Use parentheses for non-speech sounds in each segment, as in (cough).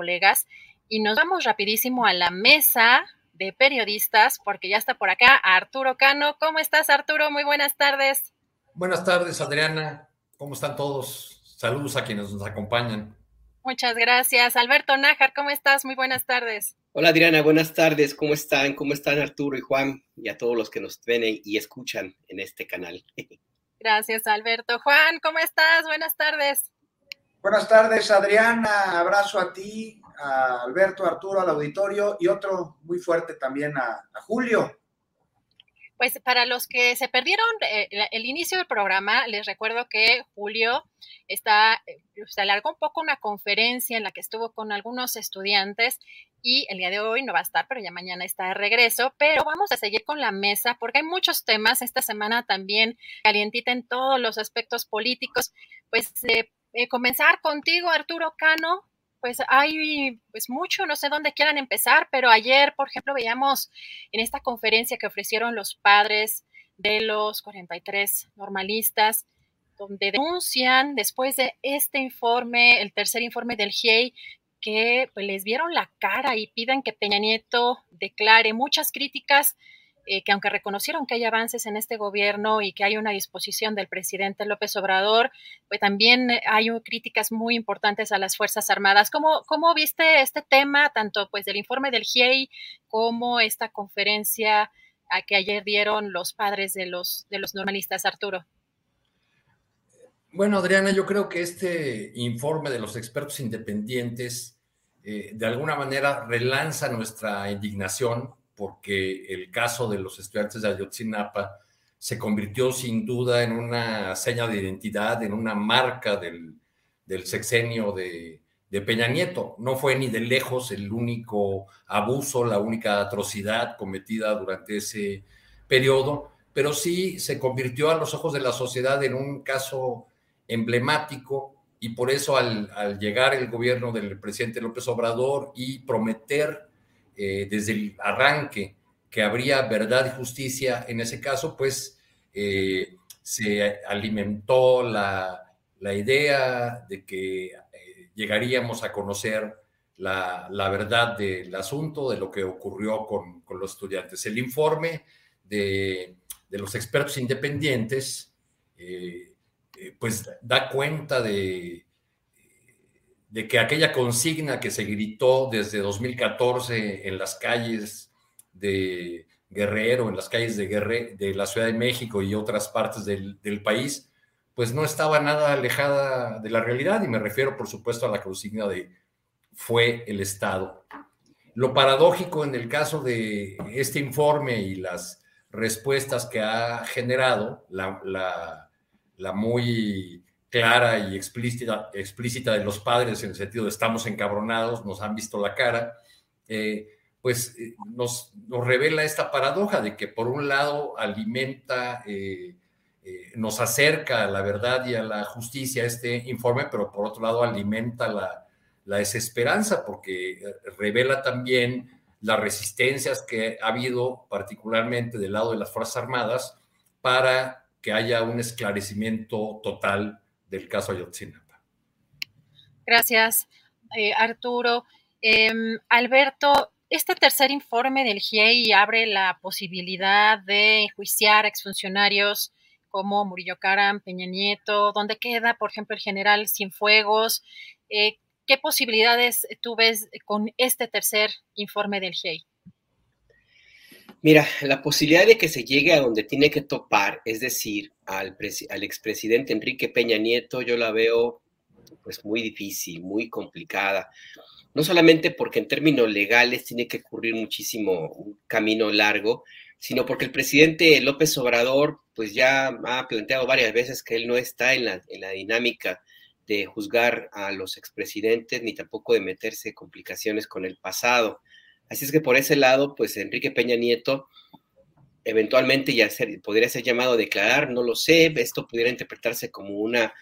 Colegas y nos vamos rapidísimo a la mesa de periodistas porque ya está por acá Arturo Cano. ¿Cómo estás Arturo? Muy buenas tardes. Buenas tardes, Adriana. ¿Cómo están todos? Saludos a quienes nos acompañan. Muchas gracias. Alberto Nájar, ¿cómo estás? Muy buenas tardes. Hola Adriana, buenas tardes. ¿Cómo están? ¿Cómo están Arturo y Juan? Y a todos los que nos ven y escuchan en este canal. (laughs) Gracias, Alberto. Juan, ¿cómo estás? Buenas tardes. Buenas tardes, Adriana. Abrazo a ti, a Alberto, a Arturo, al auditorio y otro muy fuerte también a, Julio. Pues para los que se perdieron eh, el inicio del programa, les recuerdo que Julio está, eh, se alargó un poco una conferencia en la que estuvo con algunos estudiantes y el día de hoy no va a estar, pero ya mañana está de regreso. Pero vamos a seguir con la mesa porque hay muchos temas esta semana también calientita en todos los aspectos políticos. Pues eh, eh, comenzar contigo, Arturo Cano. Pues hay pues mucho, no sé dónde quieran empezar, pero ayer, por ejemplo, veíamos en esta conferencia que ofrecieron los padres de los 43 normalistas, donde denuncian después de este informe, el tercer informe del GIEI, que pues, les vieron la cara y piden que Peña Nieto declare muchas críticas, eh, que aunque reconocieron que hay avances en este gobierno y que hay una disposición del presidente López Obrador, pues también hay críticas muy importantes a las Fuerzas Armadas. ¿Cómo, cómo viste este tema, tanto pues del informe del GIEI como esta conferencia a que ayer dieron los padres de los, de los normalistas, Arturo? Bueno, Adriana, yo creo que este informe de los expertos independientes eh, de alguna manera relanza nuestra indignación porque el caso de los estudiantes de Ayotzinapa se convirtió sin duda en una seña de identidad, en una marca del, del sexenio de, Peña Nieto. No fue ni de lejos el único abuso, la única atrocidad cometida durante ese periodo, pero sí se convirtió a los ojos de la sociedad en un caso emblemático y por eso al llegar el gobierno del presidente López Obrador y prometer eh, desde el arranque que habría verdad y justicia en ese caso, pues eh, se alimentó la, la, idea de que eh, llegaríamos a conocer la, la, verdad del asunto, de lo que ocurrió con, con los estudiantes. El informe de, de los expertos independientes pues da cuenta de, de, que aquella consigna que se gritó desde 2014 en las calles de Guerrero, en las calles de, Guerre, de la Ciudad de México y otras partes del, país, pues no estaba nada alejada de la realidad y me refiero por supuesto a la consigna de fue el Estado. Lo paradójico en el caso de este informe y las respuestas que ha generado, la la muy clara y explícita, de los padres en el sentido de estamos encabronados, nos han visto la cara, eh, pues eh, nos, revela esta paradoja de que por un lado alimenta, eh, nos acerca a la verdad y a la justicia este informe, pero por otro lado alimenta la desesperanza porque revela también las resistencias que ha habido particularmente del lado de las Fuerzas Armadas para que haya un esclarecimiento total del caso Ayotzinapa. Gracias, eh, Arturo. Em, Alberto, este tercer informe del GIEI abre la posibilidad de enjuiciar a exfuncionarios como Murillo Karam, Peña Nieto, ¿dónde queda, por ejemplo, el general Cienfuegos? Eh, ¿Qué posibilidades tú ves con este tercer informe del GIEI? Mira, la posibilidad de que se llegue a donde tiene que topar, es decir, al, al expresidente Enrique Peña Nieto, yo la veo pues muy difícil, muy complicada. No solamente porque en términos legales tiene que ocurrir muchísimo, un camino largo, sino porque el presidente López Obrador pues ya ha planteado varias veces que él no está en la, en la dinámica de juzgar a los expresidentes ni tampoco de meterse en complicaciones con el pasado. Así es que por ese lado, pues Enrique Peña Nieto eventualmente ya podría ser llamado a declarar, no lo sé, esto pudiera interpretarse como una,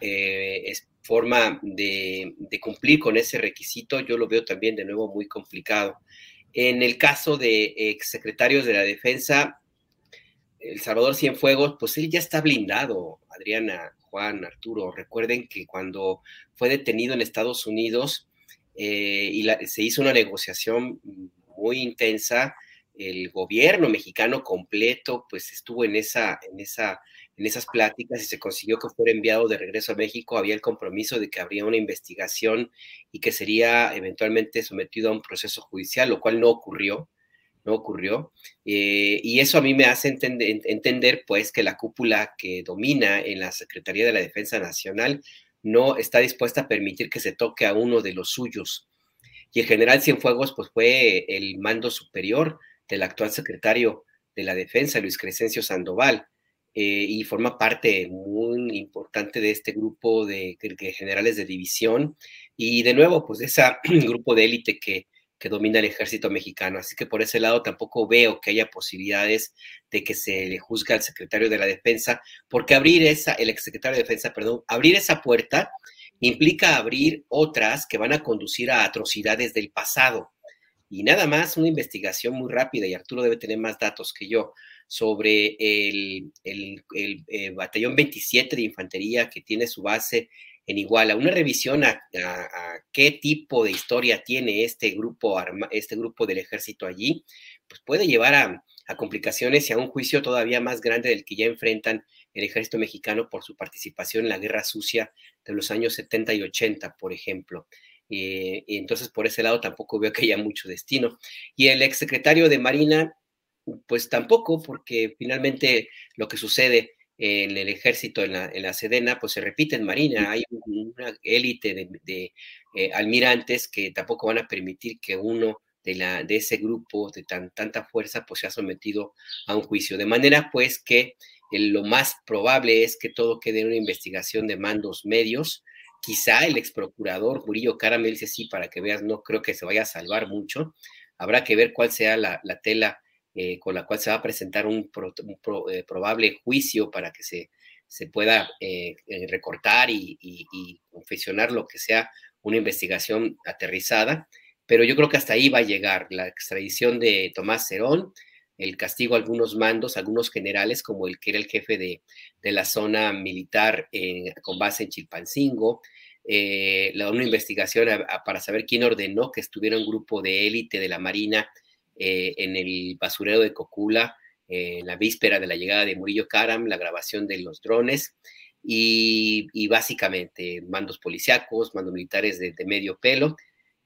eh, forma de, de, cumplir con ese requisito, yo lo veo también de nuevo muy complicado. En el caso de exsecretarios de la defensa, El Salvador Cienfuegos, pues él ya está blindado, Adriana, Juan, Arturo. Recuerden que cuando fue detenido en Estados Unidos eh, y se hizo una negociación muy intensa, el gobierno mexicano completo pues estuvo en esa, en esa, en esas pláticas y se consiguió que fuera enviado de regreso a México. Había el compromiso de que habría una investigación y que sería eventualmente sometido a un proceso judicial, lo cual no ocurrió no ocurrió. Eh, y eso a mí me hace entender, entender, pues, que la cúpula que domina en la Secretaría de la Defensa Nacional no está dispuesta a permitir que se toque a uno de los suyos. Y el general Cienfuegos, pues, fue el mando superior del actual secretario de la Defensa, Luis Crescencio Sandoval, eh, y forma parte muy importante de este grupo de, de generales de división y de nuevo, pues, de ese (clears throat) grupo de élite que que domina el ejército mexicano. Así que por ese lado tampoco veo que haya posibilidades de que se le juzgue al secretario de la defensa, porque abrir esa, el exsecretario de defensa, perdón, abrir esa puerta implica abrir otras que van a conducir a atrocidades del pasado. Y nada más una investigación muy rápida, y Arturo debe tener más datos que yo, sobre el, el, eh, batallón 27 de infantería que tiene su base en Iguala, una revisión a, qué tipo de historia tiene este grupo, este grupo del ejército allí, pues puede llevar a, complicaciones y a un juicio todavía más grande del que ya enfrentan el ejército mexicano por su participación en la guerra sucia de los años 70 y 80, por ejemplo. Eh, y entonces por ese lado tampoco veo que haya mucho destino. Y el exsecretario de Marina, pues tampoco, porque finalmente lo que sucede en el ejército, en la, en la Sedena, pues se repite en Marina. Hay una élite de, eh, almirantes que tampoco van a permitir que uno de, la, de ese grupo de tan, tanta fuerza pues sea sometido a un juicio. De manera pues que lo más probable es que todo quede en una investigación de mandos medios. Quizá el ex procurador Murillo Caramel dice sí, para que veas, no creo que se vaya a salvar mucho. Habrá que ver cuál sea la, la tela eh, con la cual se va a presentar un, eh, probable juicio para que se, se pueda eh, recortar y, confesionar lo que sea una investigación aterrizada. Pero yo creo que hasta ahí va a llegar la extradición de Tomás Cerón, el castigo a algunos mandos, algunos generales, como el que era el jefe de, la zona militar con base en Chilpancingo, la, una investigación para saber quién ordenó que estuviera un grupo de élite de la Marina eh, en el basurero de Cocula, eh, en la víspera de la llegada de Murillo Karam, la grabación de los drones y, básicamente mandos policíacos, mandos militares de, medio pelo.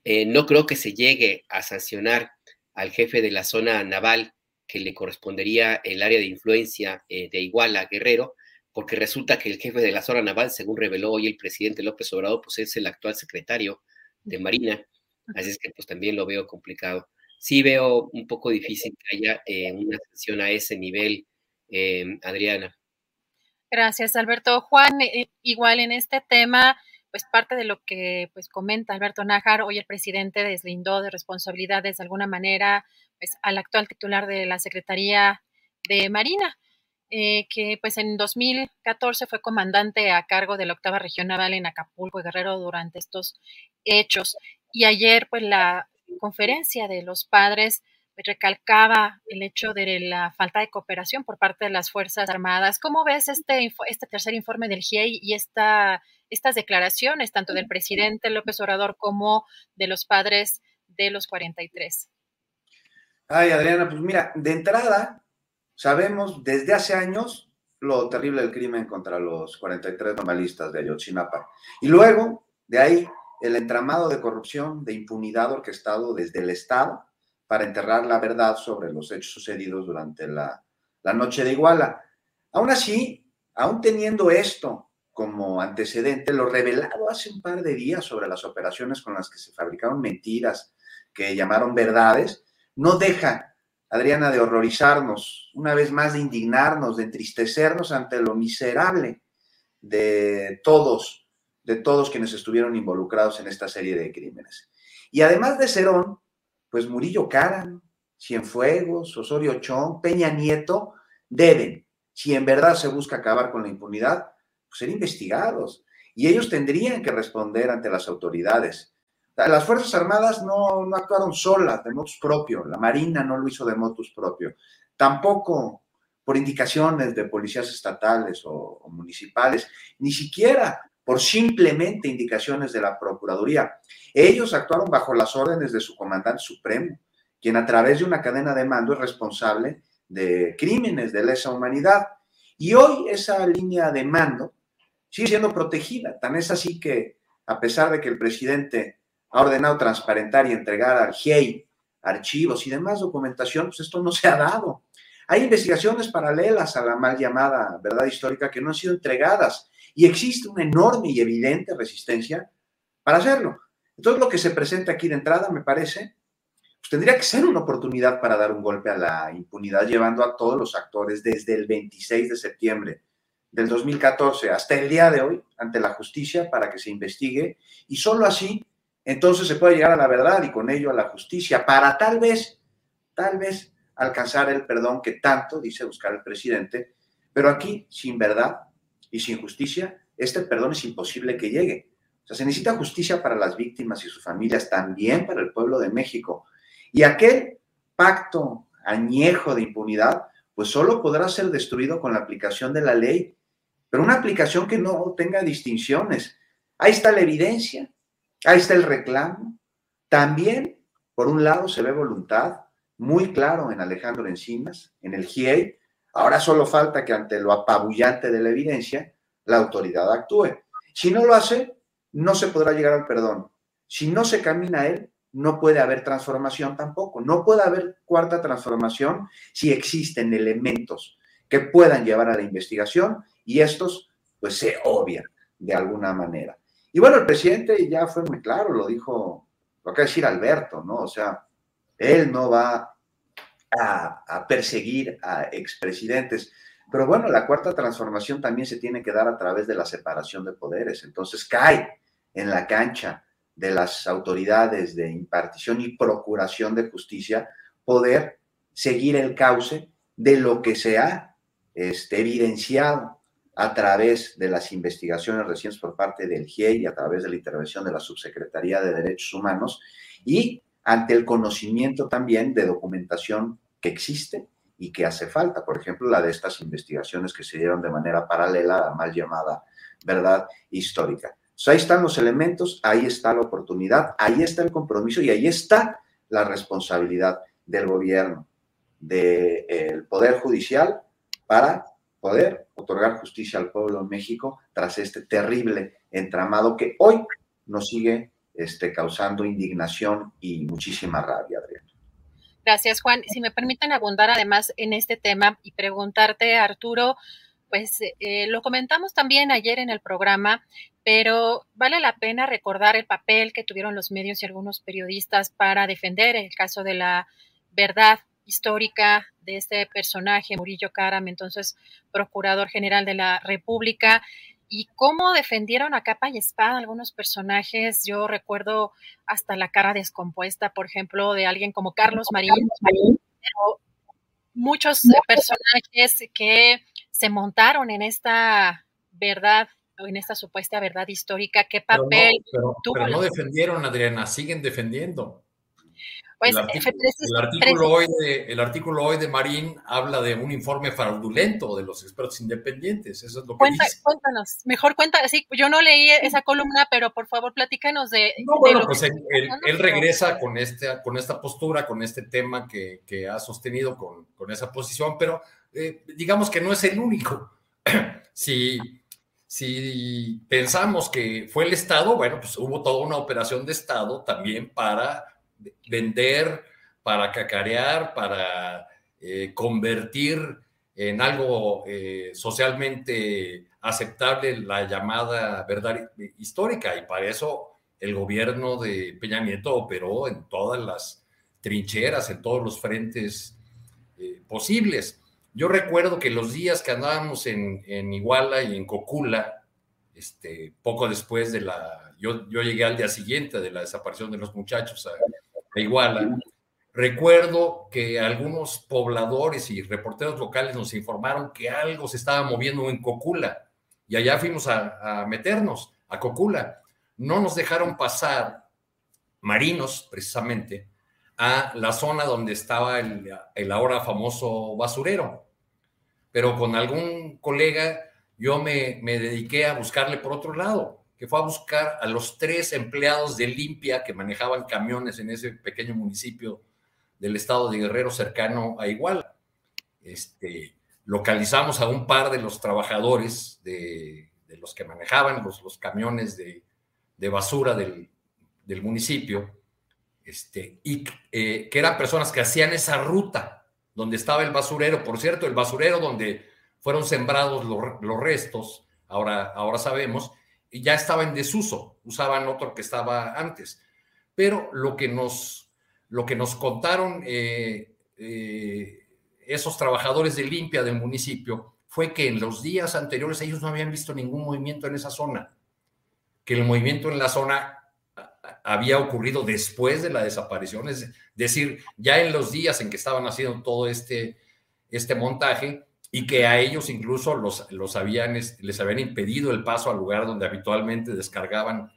Eh, no creo que se llegue a sancionar al jefe de la zona naval que le correspondería el área de influencia de Iguala, Guerrero, porque resulta que el jefe de la zona naval, según reveló hoy el presidente López Obrador, pues es el actual secretario de Marina, así es que pues también lo veo complicado sí veo un poco difícil que haya eh, una sesión a ese nivel, em, Adriana. Gracias, Alberto. Juan, eh, igual en este tema, pues parte de lo que pues comenta Alberto Nájar, hoy el presidente deslindó de responsabilidades de alguna manera pues, al actual titular de la Secretaría de Marina, eh, que pues en 2014 fue comandante a cargo de la octava región naval en Acapulco y Guerrero durante estos hechos. Y ayer pues la conferencia de los padres recalcaba el hecho de la falta de cooperación por parte de las Fuerzas Armadas. ¿Cómo ves este, este tercer informe del GIEI y esta estas declaraciones, tanto del presidente López Obrador como de los padres de los 43? Ay, Adriana, pues mira, de entrada, sabemos desde hace años lo terrible del crimen contra los 43 normalistas de Ayotzinapa. Y luego, de ahí, el entramado de corrupción, de impunidad orquestado desde el Estado para enterrar la verdad sobre los hechos sucedidos durante la, noche de Iguala. Aún así, aún teniendo esto como antecedente, lo revelado hace un par de días sobre las operaciones con las que se fabricaron mentiras que llamaron verdades, no deja, Adriana, de horrorizarnos, una vez más de indignarnos, de entristecernos ante lo miserable de todos, de todos quienes estuvieron involucrados en esta serie de crímenes. Y además de Cerón, pues Murillo Caran, Cienfuegos, Osorio Chong, Peña Nieto, deben, si en verdad se busca acabar con la impunidad, pues ser investigados. Y ellos tendrían que responder ante las autoridades. Las Fuerzas Armadas no, no actuaron solas, de motus propio. La Marina no lo hizo de motus propio. Tampoco por indicaciones de policías estatales o municipales, ni siquiera por simplemente indicaciones de la Procuraduría. Ellos actuaron bajo las órdenes de su comandante supremo, quien a través de una cadena de mando es responsable de crímenes de lesa humanidad. Y hoy esa línea de mando sigue siendo protegida. Tan es así que, a pesar de que el presidente ha ordenado transparentar y entregar al GIEI archivos y demás documentación, pues esto no se ha dado. Hay investigaciones paralelas a la mal llamada verdad histórica que no han sido entregadas y existe una enorme y evidente resistencia para hacerlo. Entonces, lo que se presenta aquí de entrada, me parece, pues tendría que ser una oportunidad para dar un golpe a la impunidad, llevando a todos los actores desde el 26 de septiembre del 2014 hasta el día de hoy ante la justicia para que se investigue y solo así entonces se puede llegar a la verdad y con ello a la justicia para tal vez, tal vez alcanzar el perdón que tanto dice buscar el presidente, pero aquí sin verdad y sin justicia, este perdón es imposible que llegue. O sea, se necesita justicia para las víctimas y sus familias, también para el pueblo de México. Y aquel pacto añejo de impunidad, pues solo podrá ser destruido con la aplicación de la ley, pero una aplicación que no tenga distinciones. Ahí está la evidencia, Ahí está el reclamo. También, por un lado, se ve voluntad muy claro en Alejandro Encinas, en el GIEI. Ahora solo falta que ante lo apabullante de la evidencia, la autoridad actúe. Si no lo hace, no se podrá llegar al perdón. Si no se camina a él, no puede haber transformación tampoco. No puede haber cuarta transformación si existen elementos que puedan llevar a la investigación y estos pues se obvian de alguna manera. Y bueno, el presidente ya fue muy claro, lo dijo, lo que decir Alberto, ¿no? O sea, él no va a, perseguir a expresidentes. Pero bueno, la cuarta transformación también se tiene que dar a través de la separación de poderes. Entonces cae en la cancha de las autoridades de impartición y procuración de justicia poder seguir el cauce de lo que se ha este, evidenciado a través de las investigaciones recientes por parte del GIEI y a través de la intervención de la Subsecretaría de Derechos Humanos y ante el conocimiento también de documentación que existe y que hace falta, por ejemplo, la de estas investigaciones que se dieron de manera paralela a la mal llamada verdad histórica. ahí están los elementos, ahí está la oportunidad, ahí está el compromiso y ahí está la responsabilidad del gobierno, del Poder Judicial para poder otorgar justicia al pueblo de México tras este terrible entramado que hoy nos sigue este, causando indignación y muchísima rabia, Adriana. Gracias, Juan. Si me permiten abundar además en este tema y preguntarte, Arturo, pues eh, lo comentamos también ayer en el programa, pero vale la pena recordar el papel que tuvieron los medios y algunos periodistas para defender el caso de la verdad histórica de este personaje, Murillo Karam, entonces procurador general de la República, y cómo defendieron a capa y espada algunos personajes. Yo recuerdo hasta la cara descompuesta, por ejemplo, de alguien como Carlos Marín, pero muchos personajes que se montaron en esta verdad o en esta supuesta verdad histórica, qué papel pero no, pero no defendieron, Adriana, siguen defendiendo. Pues, el, artículo, hoy de, el artículo hoy de Marín habla de un informe fraudulento de los expertos independientes. Eso es lo que dice. Cuéntanos, mejor cuenta. Sí, yo no leí esa columna, pero por favor platícanos de. No, bueno, pues él, regresa con, este, con esta postura, con este tema que, que ha sostenido con, con, esa posición, pero eh, digamos que no es el único. (clears throat) si, si pensamos que fue el Estado, bueno, pues hubo toda una operación de Estado también para vender, para cacarear, para eh, convertir en algo eh, socialmente aceptable la llamada verdad histórica. Y para eso el gobierno de Peña Nieto operó en todas las trincheras, en todos los frentes eh, posibles. Yo recuerdo que los días que andábamos en, en Iguala y en Cocula, este, poco después de la, yo, yo llegué al día siguiente de la desaparición de los muchachos a, Iguala, recuerdo que algunos pobladores y reporteros locales nos informaron que algo se estaba moviendo en Cocula y allá fuimos a, meternos a Cocula. No nos dejaron pasar marinos, precisamente, a la zona donde estaba el, ahora famoso basurero. Pero con algún colega yo me, dediqué a buscarle por otro lado fue a buscar a los tres empleados de limpia que manejaban camiones en ese pequeño municipio del estado de Guerrero cercano a Iguala. Este, localizamos a un par de los trabajadores de, los que manejaban los, los camiones de, basura del, municipio, este, y eh, que eran personas que hacían esa ruta donde estaba el basurero. Por cierto, el basurero donde fueron sembrados los, los restos, ahora, ahora sabemos, ya estaba en desuso, usaban otro que estaba antes. Pero lo que nos, lo que nos contaron eh, eh, esos trabajadores de limpia del municipio fue que en los días anteriores ellos no habían visto ningún movimiento en esa zona, que el movimiento en la zona había ocurrido después de la desaparición, es decir, ya en los días en que estaban haciendo todo este, este montaje, y que a ellos incluso los, los habían, les habían impedido el paso al lugar donde habitualmente descargaban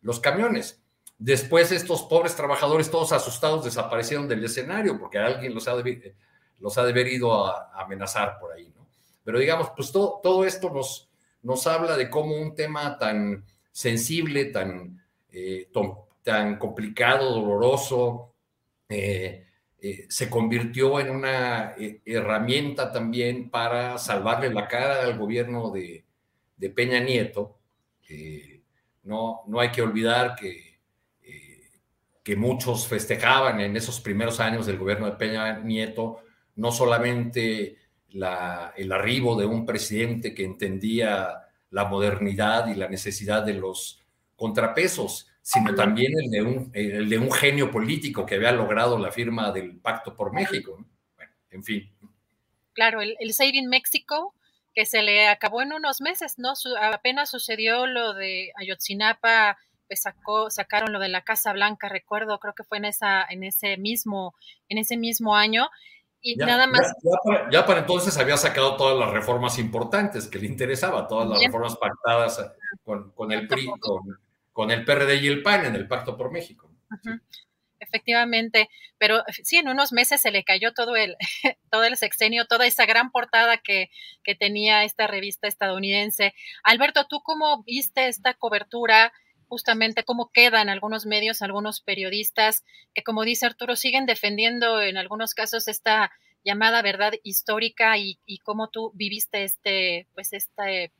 los camiones. Después estos pobres trabajadores, todos asustados, desaparecieron del escenario porque alguien los ha, de, los ha debido a, amenazar por ahí. ¿no? Pero digamos, pues todo, todo esto nos, nos habla de cómo un tema tan sensible, tan, eh, tan complicado, doloroso, eh, eh, se convirtió en una eh, herramienta también para salvarle la cara al gobierno de, Peña Nieto. no, no hay que olvidar que, eh, que muchos festejaban en esos primeros años del gobierno de Peña Nieto no solamente el arribo de un presidente que entendía la modernidad y la necesidad de los contrapesos, sino también el de, un, el de un genio político que había logrado la firma del Pacto por México. Bueno, en fin. Claro, el, el Saving México, que se le acabó en unos meses, ¿no? apenas sucedió lo de Ayotzinapa, pues sacó, sacaron lo de la Casa Blanca, recuerdo, creo que fue en esa, en ese mismo, en ese mismo año. Y nada más. Ya, para, entonces había sacado todas las reformas importantes que le interesaba, todas las reformas pactadas con, con el PRI, con, con el PRD y el PAN en el Pacto por México. Efectivamente, pero sí, en unos meses se le cayó todo el, (laughs) todo el sexenio, toda esa gran portada que, que tenía esta revista estadounidense. Alberto, ¿tú cómo viste esta cobertura? justamente cómo quedan algunos medios, algunos periodistas, que como dice Arturo, siguen defendiendo en algunos casos esta llamada verdad histórica y, y cómo tú viviste este, pues este,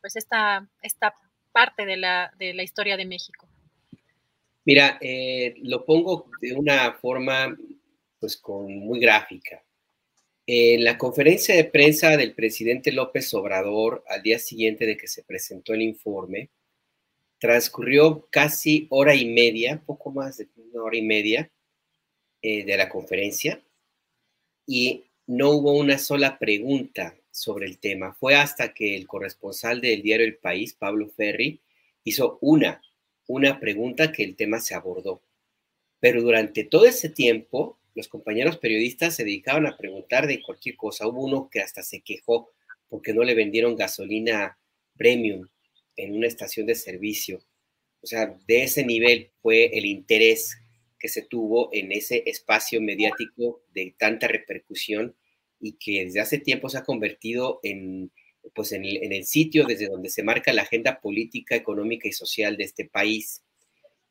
pues esta, esta parte de la, de la historia de México? Mira, eh, lo pongo de una forma pues con muy gráfica. En la conferencia de prensa del presidente López Obrador al día siguiente de que se presentó el informe, transcurrió casi hora y media, poco más de una hora y media eh, de la conferencia y no hubo una sola pregunta sobre el tema. Fue hasta que el corresponsal del diario El País, Pablo Ferri, hizo una, una pregunta que el tema se abordó. Pero durante todo ese tiempo, los compañeros periodistas se dedicaban a preguntar de cualquier cosa. Hubo uno que hasta se quejó porque no le vendieron gasolina premium en una estación de servicio. O sea, de ese nivel fue el interés que se tuvo en ese espacio mediático de tanta repercusión y que desde hace tiempo se ha convertido en, pues en, el, sitio desde donde se marca la agenda política, económica y social de este país.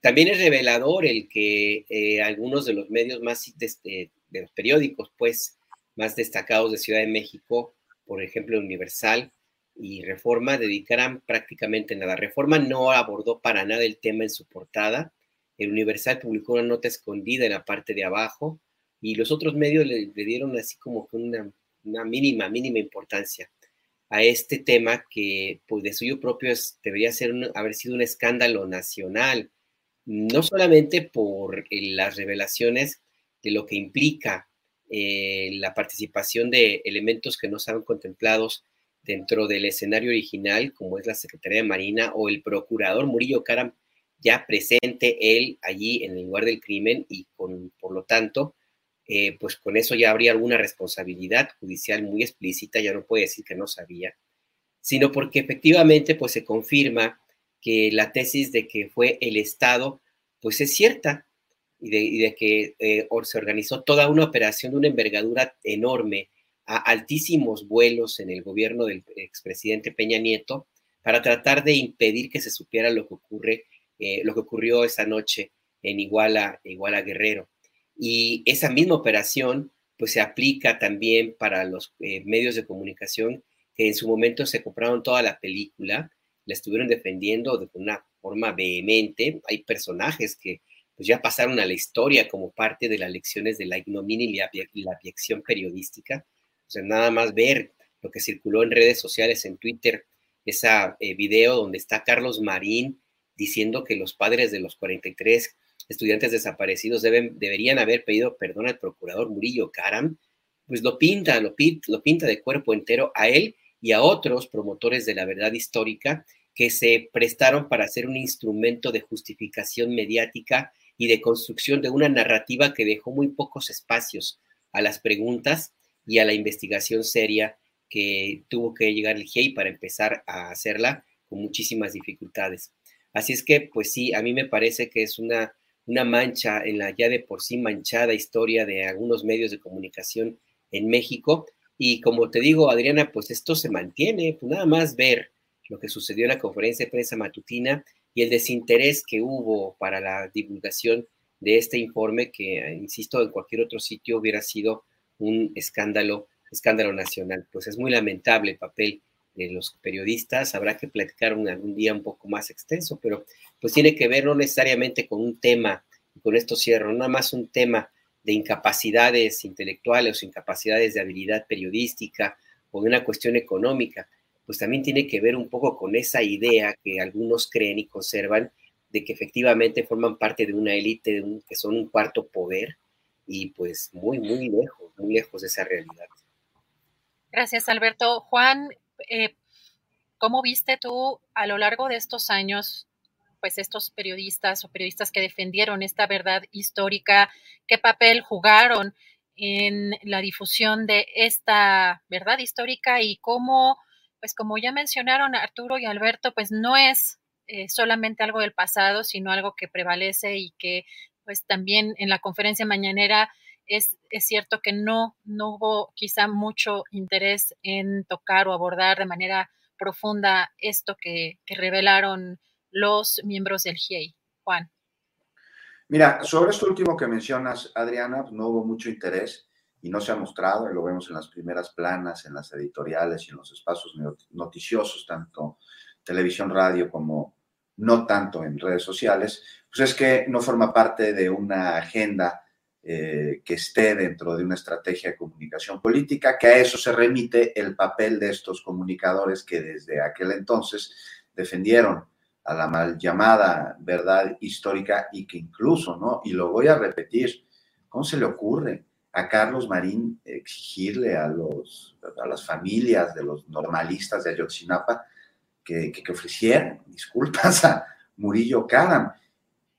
También es revelador el que eh, algunos de los medios más, de, de, los periódicos, pues, más destacados de Ciudad de México, por ejemplo, Universal y Reforma, dedicaran prácticamente nada. Reforma no abordó para nada el tema en su portada. El Universal publicó una nota escondida en la parte de abajo y los otros medios le, dieron así como que una, mínima, mínima importancia a este tema que pues de suyo propio debería ser haber sido un escándalo nacional, no solamente por eh, las revelaciones de lo que implica eh, la participación de elementos que no estaban contemplados dentro del escenario original, como es la Secretaría de Marina o el procurador Murillo Caram, ya presente él allí en el lugar del crimen y con, por lo tanto, eh, pues con eso ya habría alguna responsabilidad judicial muy explícita, ya no puede decir que no sabía, sino porque efectivamente pues se confirma que la tesis de que fue el Estado, pues es cierta, y de, que eh, se organizó toda una operación de una envergadura enorme a altísimos vuelos en el gobierno del expresidente Peña Nieto para tratar de impedir que se supiera lo que ocurre, eh, lo que ocurrió esa noche en Iguala, Iguala Guerrero. Y esa misma operación pues se aplica también para los eh, medios de comunicación que en su momento se compraron toda la película, la estuvieron defendiendo de una forma vehemente. Hay personajes que pues ya pasaron a la historia como parte de las lecciones de la ignominia y la, abyección periodística. O sea, nada más ver lo que circuló en redes sociales, en Twitter, ese eh, video donde está Carlos Marín diciendo que los padres de los 43 estudiantes desaparecidos deberían haber pedido perdón al procurador Murillo Caram, pues lo pinta, lo, pinta de cuerpo entero a él y a otros promotores de la verdad histórica que se prestaron para hacer un instrumento de justificación mediática y de construcción de una narrativa que dejó muy pocos espacios a las preguntas y a la investigación seria que tuvo que llegar el GIEI para empezar a hacerla con muchísimas dificultades. Así es que, pues sí, a mí me parece que es una una mancha en la ya de por sí manchada historia de algunos medios de comunicación en México. Y como te digo, Adriana, pues esto se mantiene, pues nada más ver lo que sucedió en la conferencia de prensa matutina y el desinterés que hubo para la divulgación de este informe, que, insisto, en cualquier otro sitio hubiera sido un escándalo, escándalo nacional. Pues es muy lamentable el papel de los periodistas, habrá que platicar un, algún día un poco más extenso, pero pues tiene que ver no necesariamente con un tema, y con esto cierro, nada más un tema de incapacidades intelectuales o incapacidades de habilidad periodística o de una cuestión económica, pues también tiene que ver un poco con esa idea que algunos creen y conservan de que efectivamente forman parte de una élite, que son un cuarto poder y pues muy, muy lejos, muy lejos de esa realidad. Gracias, Alberto. Juan, eh, ¿cómo viste tú a lo largo de estos años, pues estos periodistas o periodistas que defendieron esta verdad histórica, qué papel jugaron en la difusión de esta verdad histórica y cómo, pues como ya mencionaron Arturo y Alberto, pues no es eh, solamente algo del pasado, sino algo que prevalece y que pues también en la conferencia mañanera es, cierto que no, no hubo quizá mucho interés en tocar o abordar de manera profunda esto que, revelaron los miembros del GIEI. Juan. Mira, sobre esto último que mencionas, Adriana, pues, no hubo mucho interés y no se ha mostrado, y lo vemos en las primeras planas, en las editoriales y en los espacios noticiosos, tanto televisión, radio como no tanto en redes sociales, pues es que no forma parte de una agenda eh, que esté dentro de una estrategia de comunicación política, que a eso se remite el papel de estos comunicadores que desde aquel entonces defendieron a la mal llamada verdad histórica y que incluso, ¿no? Y lo voy a repetir, ¿cómo se le ocurre a Carlos Marín exigirle a, los, a las familias de los normalistas de Ayotzinapa que, que, ofrecieran disculpas a Murillo Karam?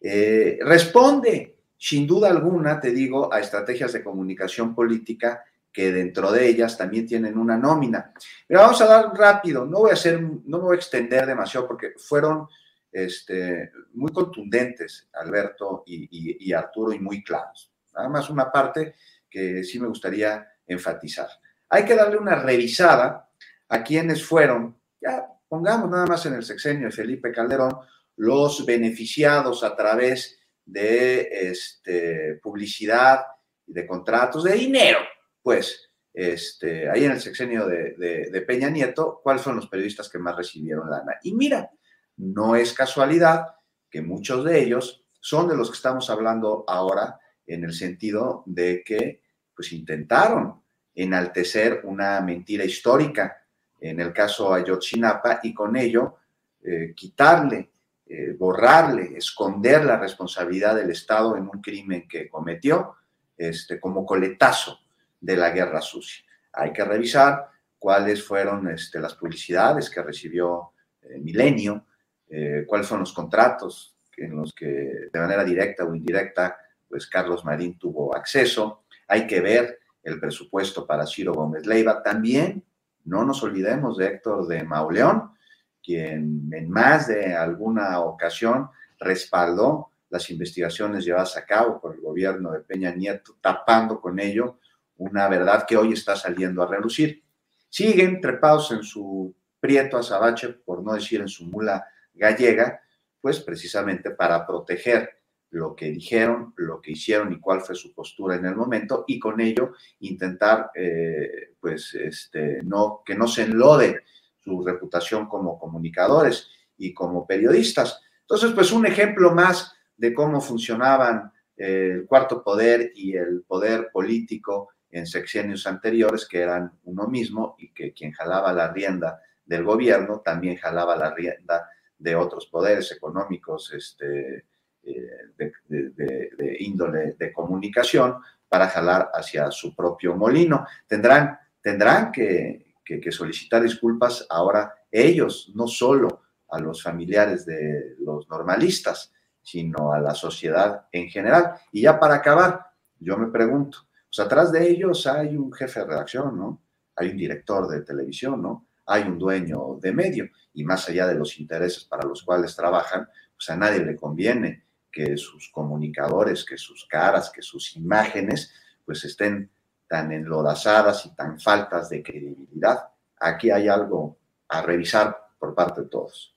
Eh, responde, sin duda alguna, te digo, a estrategias de comunicación política que dentro de ellas también tienen una nómina. Pero vamos a dar rápido, no voy a hacer, no me voy a extender demasiado porque fueron este, muy contundentes, Alberto y, Arturo, y muy claros. Nada más una parte que sí me gustaría enfatizar. Hay que darle una revisada a quienes fueron, ya pongamos nada más en el sexenio de Felipe Calderón, los beneficiados a través de este, publicidad y de contratos de dinero, pues, este, ahí en el sexenio de, de, Peña Nieto, cuáles son los periodistas que más recibieron lana. Y mira, no es casualidad que muchos de ellos son de los que estamos hablando ahora en el sentido de que pues intentaron enaltecer una mentira histórica, en el caso Ayotzinapa, y con ello eh, quitarle, eh, borrarle, esconder la responsabilidad del Estado en un crimen que cometió este, como coletazo de la guerra sucia. Hay que revisar cuáles fueron este, las publicidades que recibió eh, Milenio, eh, cuáles son los contratos en los que de manera directa o indirecta, pues Carlos Marín tuvo acceso. Hay que ver el presupuesto para Ciro Gómez Leiva. También no nos olvidemos de Héctor de Mauleón, quien en más de alguna ocasión respaldó las investigaciones llevadas a cabo por el gobierno de Peña Nieto, tapando con ello una verdad que hoy está saliendo a relucir. Siguen trepados en su prieto azabache, por no decir en su mula gallega, pues precisamente para proteger lo que dijeron, lo que hicieron y cuál fue su postura en el momento y con ello intentar, eh, pues, este, no, que no se enlode su reputación como comunicadores y como periodistas. Entonces, pues un ejemplo más de cómo funcionaban eh, el cuarto poder y el poder político en sexenios anteriores, que eran uno mismo y que quien jalaba la rienda del gobierno también jalaba la rienda de otros poderes económicos este, eh, de, índole de comunicación para jalar hacia su propio molino. Tendrán, tendrán que, que solicitar disculpas ahora ellos, no solo a los familiares de los normalistas, sino a la sociedad en general. Y ya para acabar, yo me pregunto, pues atrás de ellos hay un jefe de redacción, ¿no? Hay un director de televisión, ¿no? Hay un dueño de medio y más allá de los intereses para los cuales trabajan, pues a nadie le conviene que sus comunicadores, que sus caras, que sus imágenes, pues estén tan enlodazadas y tan faltas de credibilidad. Aquí hay algo a revisar por parte de todos.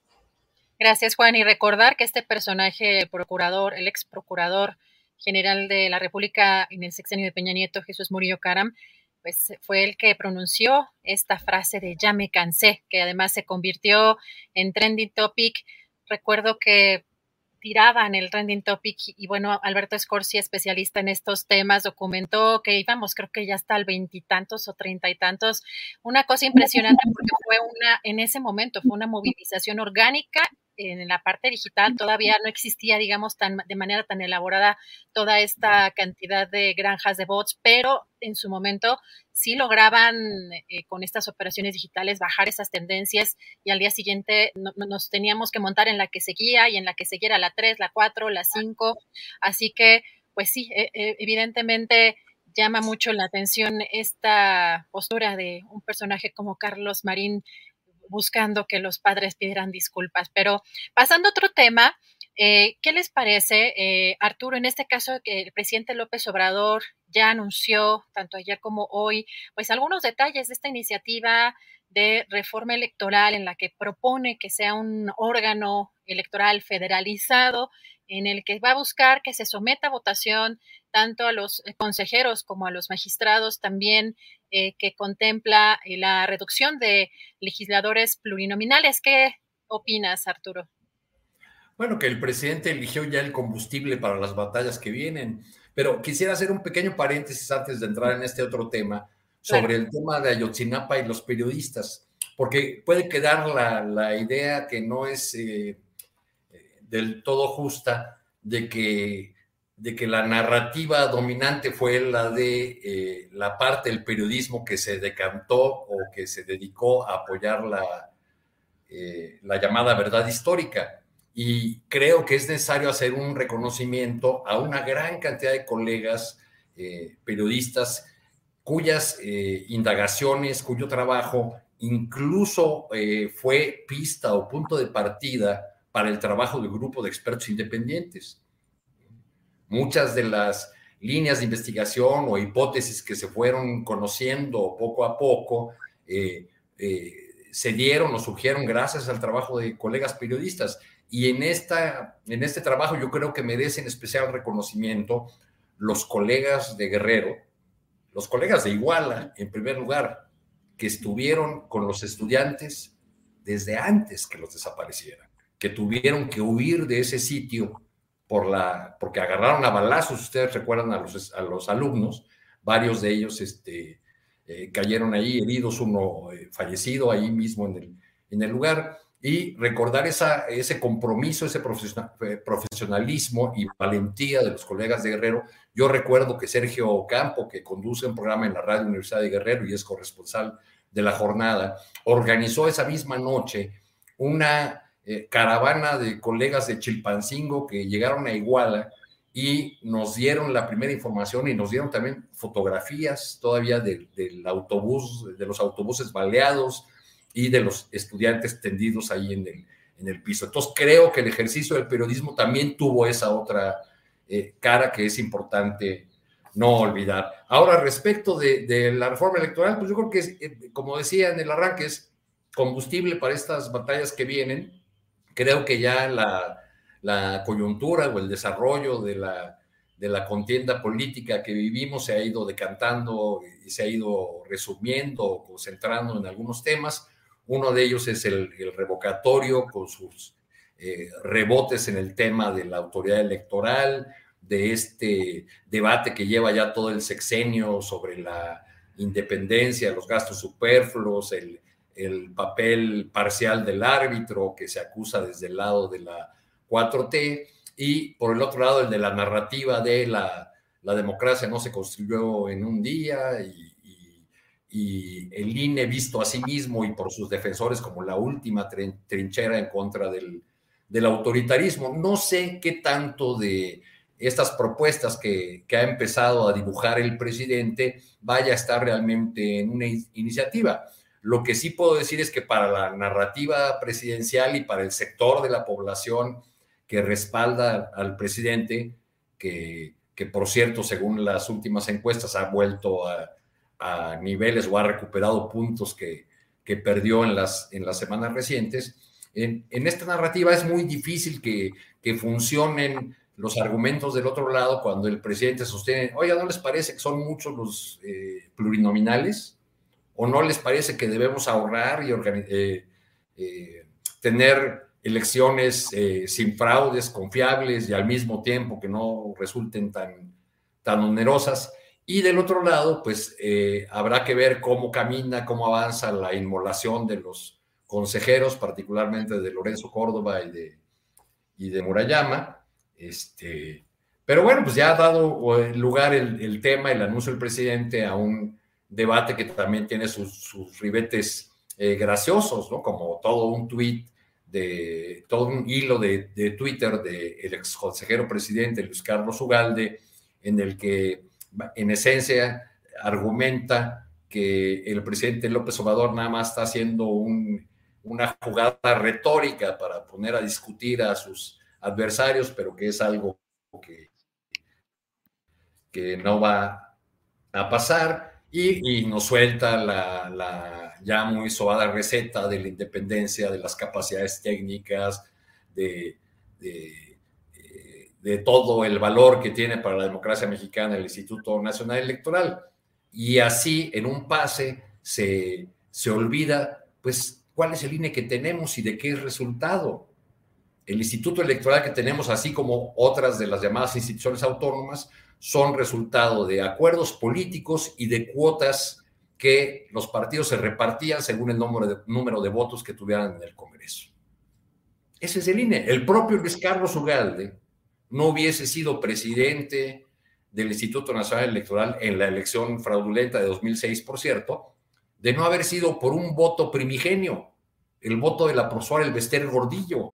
Gracias, Juan. Y recordar que este personaje procurador, el ex procurador general de la República en el sexenio de Peña Nieto, Jesús Murillo Caram, pues fue el que pronunció esta frase de ya me cansé, que además se convirtió en trending topic. Recuerdo que tiraban el trending topic y bueno, Alberto Scorsi, especialista en estos temas, documentó que íbamos, creo que ya hasta al veintitantos o treinta y tantos, una cosa impresionante porque fue una, en ese momento fue una movilización orgánica en la parte digital todavía no existía, digamos, tan, de manera tan elaborada toda esta cantidad de granjas de bots, pero en su momento sí lograban eh, con estas operaciones digitales bajar esas tendencias y al día siguiente nos teníamos que montar en la que seguía y en la que seguía la 3, la 4, la 5. Así que, pues sí, e, e, evidentemente llama mucho la atención esta postura de un personaje como Carlos Marín buscando que los padres pidieran disculpas. Pero pasando a otro tema, eh, ¿qué les parece, eh, Arturo, en este caso que el presidente López Obrador ya anunció, tanto ayer como hoy, pues algunos detalles de esta iniciativa de reforma electoral en la que propone que sea un órgano electoral federalizado en el que va a buscar que se someta a votación tanto a los consejeros como a los magistrados también eh, que contempla eh, la reducción de legisladores plurinominales. ¿Qué opinas, Arturo? Bueno, que el presidente eligió ya el combustible para las batallas que vienen, pero quisiera hacer un pequeño paréntesis antes de entrar en este otro tema sobre el tema de Ayotzinapa y los periodistas, porque puede quedar la, idea que no es eh, del todo justa de que de que la narrativa dominante fue la de eh, la parte del periodismo que se decantó o que se dedicó a apoyar la, eh, la llamada verdad histórica. Y creo que es necesario hacer un reconocimiento a una gran cantidad de colegas eh, periodistas cuyas indagaciones, cuyo trabajo incluso fue pista o punto de partida para el trabajo del grupo de expertos independientes. Muchas de las líneas de investigación o hipótesis que se fueron conociendo poco a poco eh, eh, se dieron o surgieron gracias al trabajo de colegas periodistas. Y en, esta, en este trabajo yo creo que merecen especial reconocimiento los colegas de Guerrero, los colegas de Iguala, en primer lugar, que estuvieron con los estudiantes desde antes que los desaparecieran, que tuvieron que huir de ese sitio por la, porque agarraron a balazos, ustedes recuerdan a los, a los alumnos, varios de ellos este, eh, cayeron ahí heridos, uno eh, fallecido ahí mismo en el, en el lugar, y recordar esa, ese compromiso, ese eh, profesionalismo y valentía de los colegas de Guerrero. Yo recuerdo que Sergio Ocampo, que conduce un programa en la Radio Universidad de Guerrero y es corresponsal de la jornada, organizó esa misma noche una eh, caravana de colegas de Chilpancingo que llegaron a Iguala y nos dieron la primera información y nos dieron también fotografías todavía del autobús, de los autobuses baleados y de los estudiantes tendidos ahí en el, en el piso. Entonces creo que el ejercicio del periodismo también tuvo esa otra eh, cara que es importante no olvidar. Ahora, respecto de, la reforma electoral, pues yo creo que, eh, como decía en el arranque, es combustible para estas batallas que vienen creo que ya la, coyuntura o el desarrollo de la, contienda política que vivimos se ha ido decantando y se ha ido resumiendo concentrando en algunos temas. Uno de ellos es el, revocatorio con sus eh, rebotes en el tema de la autoridad electoral, de este debate que lleva ya todo el sexenio sobre la independencia, los gastos superfluos, el, el papel parcial del árbitro que se acusa desde el lado de la 4T y por el otro lado el de la narrativa de la, la democracia no se construyó en un día y, el INE visto a sí mismo y por sus defensores como la última trinchera en contra del, del autoritarismo. No sé qué tanto de estas propuestas que, que, ha empezado a dibujar el presidente vaya a estar realmente en una iniciativa. Lo que sí puedo decir es que para la narrativa presidencial y para el sector de la población que respalda al presidente, que, por cierto, según las últimas encuestas, ha vuelto a, niveles o ha recuperado puntos que, que perdió en las, en las semanas recientes, en, esta narrativa es muy difícil que, que funcionen los argumentos del otro lado cuando el presidente sostiene, oiga, ¿no les parece que son muchos los eh, plurinominales? ¿O no les parece que debemos ahorrar y eh, eh, tener elecciones eh, sin fraudes, confiables y al mismo tiempo que no resulten tan, tan onerosas? Y del otro lado, pues habrá que ver cómo camina, cómo avanza la inmolación de los consejeros, particularmente de Lorenzo Córdoba y de, y de Murayama. Este, pero bueno, pues ya ha dado lugar el, el tema, el anuncio del presidente a un debate que también tiene sus, ribetes eh, graciosos, ¿no? Como todo un tweet de todo un hilo de, de Twitter del ex consejero presidente Luis Carlos Ugalde, en el que en esencia argumenta que el presidente López Obrador nada más está haciendo una jugada retórica para poner a discutir a sus adversarios, pero que es algo que, que no va a pasar y, nos suelta la, ya muy sobada receta de la independencia, de las capacidades técnicas, de, de, todo el valor que tiene para la democracia mexicana el Instituto Nacional Electoral. Y así, en un pase, se, se olvida, pues, cuál es el INE que tenemos y de qué es resultado. El Instituto Electoral que tenemos, así como otras de las llamadas instituciones autónomas, son resultado de acuerdos políticos y de cuotas que los partidos se repartían según el número de, votos que tuvieran en el Congreso. Ese es el INE. El propio Luis Carlos Ugalde no hubiese sido presidente del Instituto Nacional Electoral en la elección fraudulenta de 2006, por cierto, de no haber sido por un voto primigenio, el voto de la profesora Elvester Gordillo.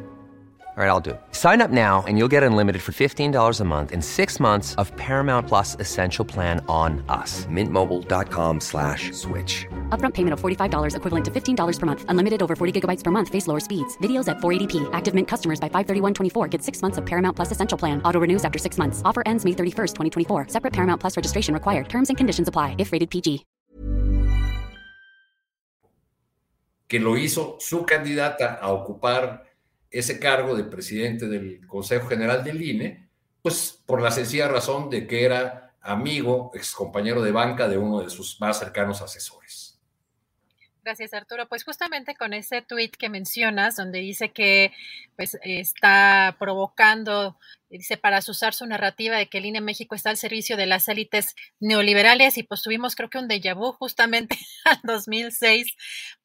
All right, I'll do it. Sign up now and you'll get unlimited for $15 a month in six months of Paramount Plus Essential Plan on us. Mintmobile.com slash switch. Upfront payment of $45 equivalent to $15 per month. Unlimited over 40 gigabytes per month. Face lower speeds. Videos at 480p. Active Mint customers by 531.24 get six months of Paramount Plus Essential Plan. Auto renews after six months. Offer ends May 31st, 2024. Separate Paramount Plus registration required. Terms and conditions apply if rated PG. Que lo hizo su candidata a ocupar ese cargo de presidente del Consejo General del INE, pues por la sencilla razón de que era amigo, ex compañero de banca de uno de sus más cercanos asesores. Gracias, Arturo. Pues justamente con ese tuit que mencionas, donde dice que pues, está provocando, dice, para usar su narrativa de que el INE México está al servicio de las élites neoliberales, y pues tuvimos creo que un déjà vu justamente (laughs) al 2006,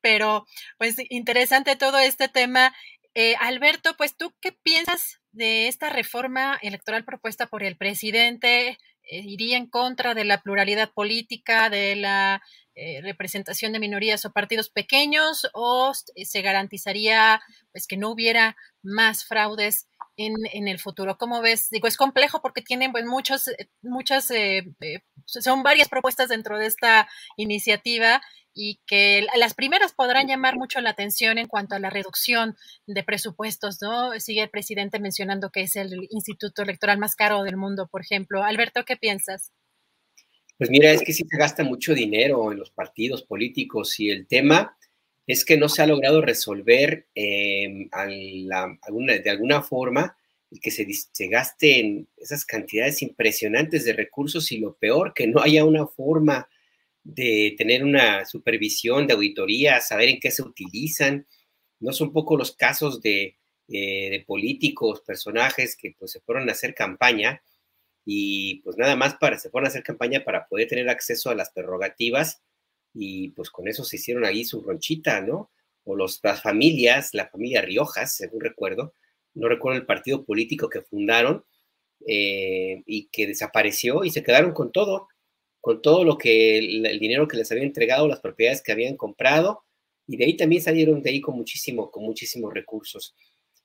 pero pues interesante todo este tema eh, Alberto, pues tú qué piensas de esta reforma electoral propuesta por el presidente? Eh, ¿Iría en contra de la pluralidad política, de la eh, representación de minorías o partidos pequeños o se garantizaría pues que no hubiera más fraudes en, en, el futuro. ¿Cómo ves? Digo, es complejo porque tienen pues muchos, muchas, son varias propuestas dentro de esta iniciativa y que las primeras podrán llamar mucho la atención en cuanto a la reducción de presupuestos, ¿no? Sigue el presidente mencionando que es el instituto electoral más caro del mundo, por ejemplo. Alberto, ¿qué piensas? Pues mira, es que sí se gasta mucho dinero en los partidos políticos y el tema es que no se ha logrado resolver eh, alguna, de alguna forma y que se, se gasten esas cantidades impresionantes de recursos y lo peor, que no haya una forma de tener una supervisión de auditoría, saber en qué se utilizan. No son poco los casos de, eh, de políticos, personajes que pues se fueron a hacer campaña y pues nada más para, se fueron a hacer campaña para poder tener acceso a las prerrogativas y pues con eso se hicieron ahí su ronchita, ¿no? O los, las familias, la familia Riojas, según recuerdo, no recuerdo el partido político que fundaron eh, y que desapareció y se quedaron con todo con todo lo que el, dinero que les había entregado, las propiedades que habían comprado, y de ahí también salieron de ahí con muchísimo, con muchísimos recursos.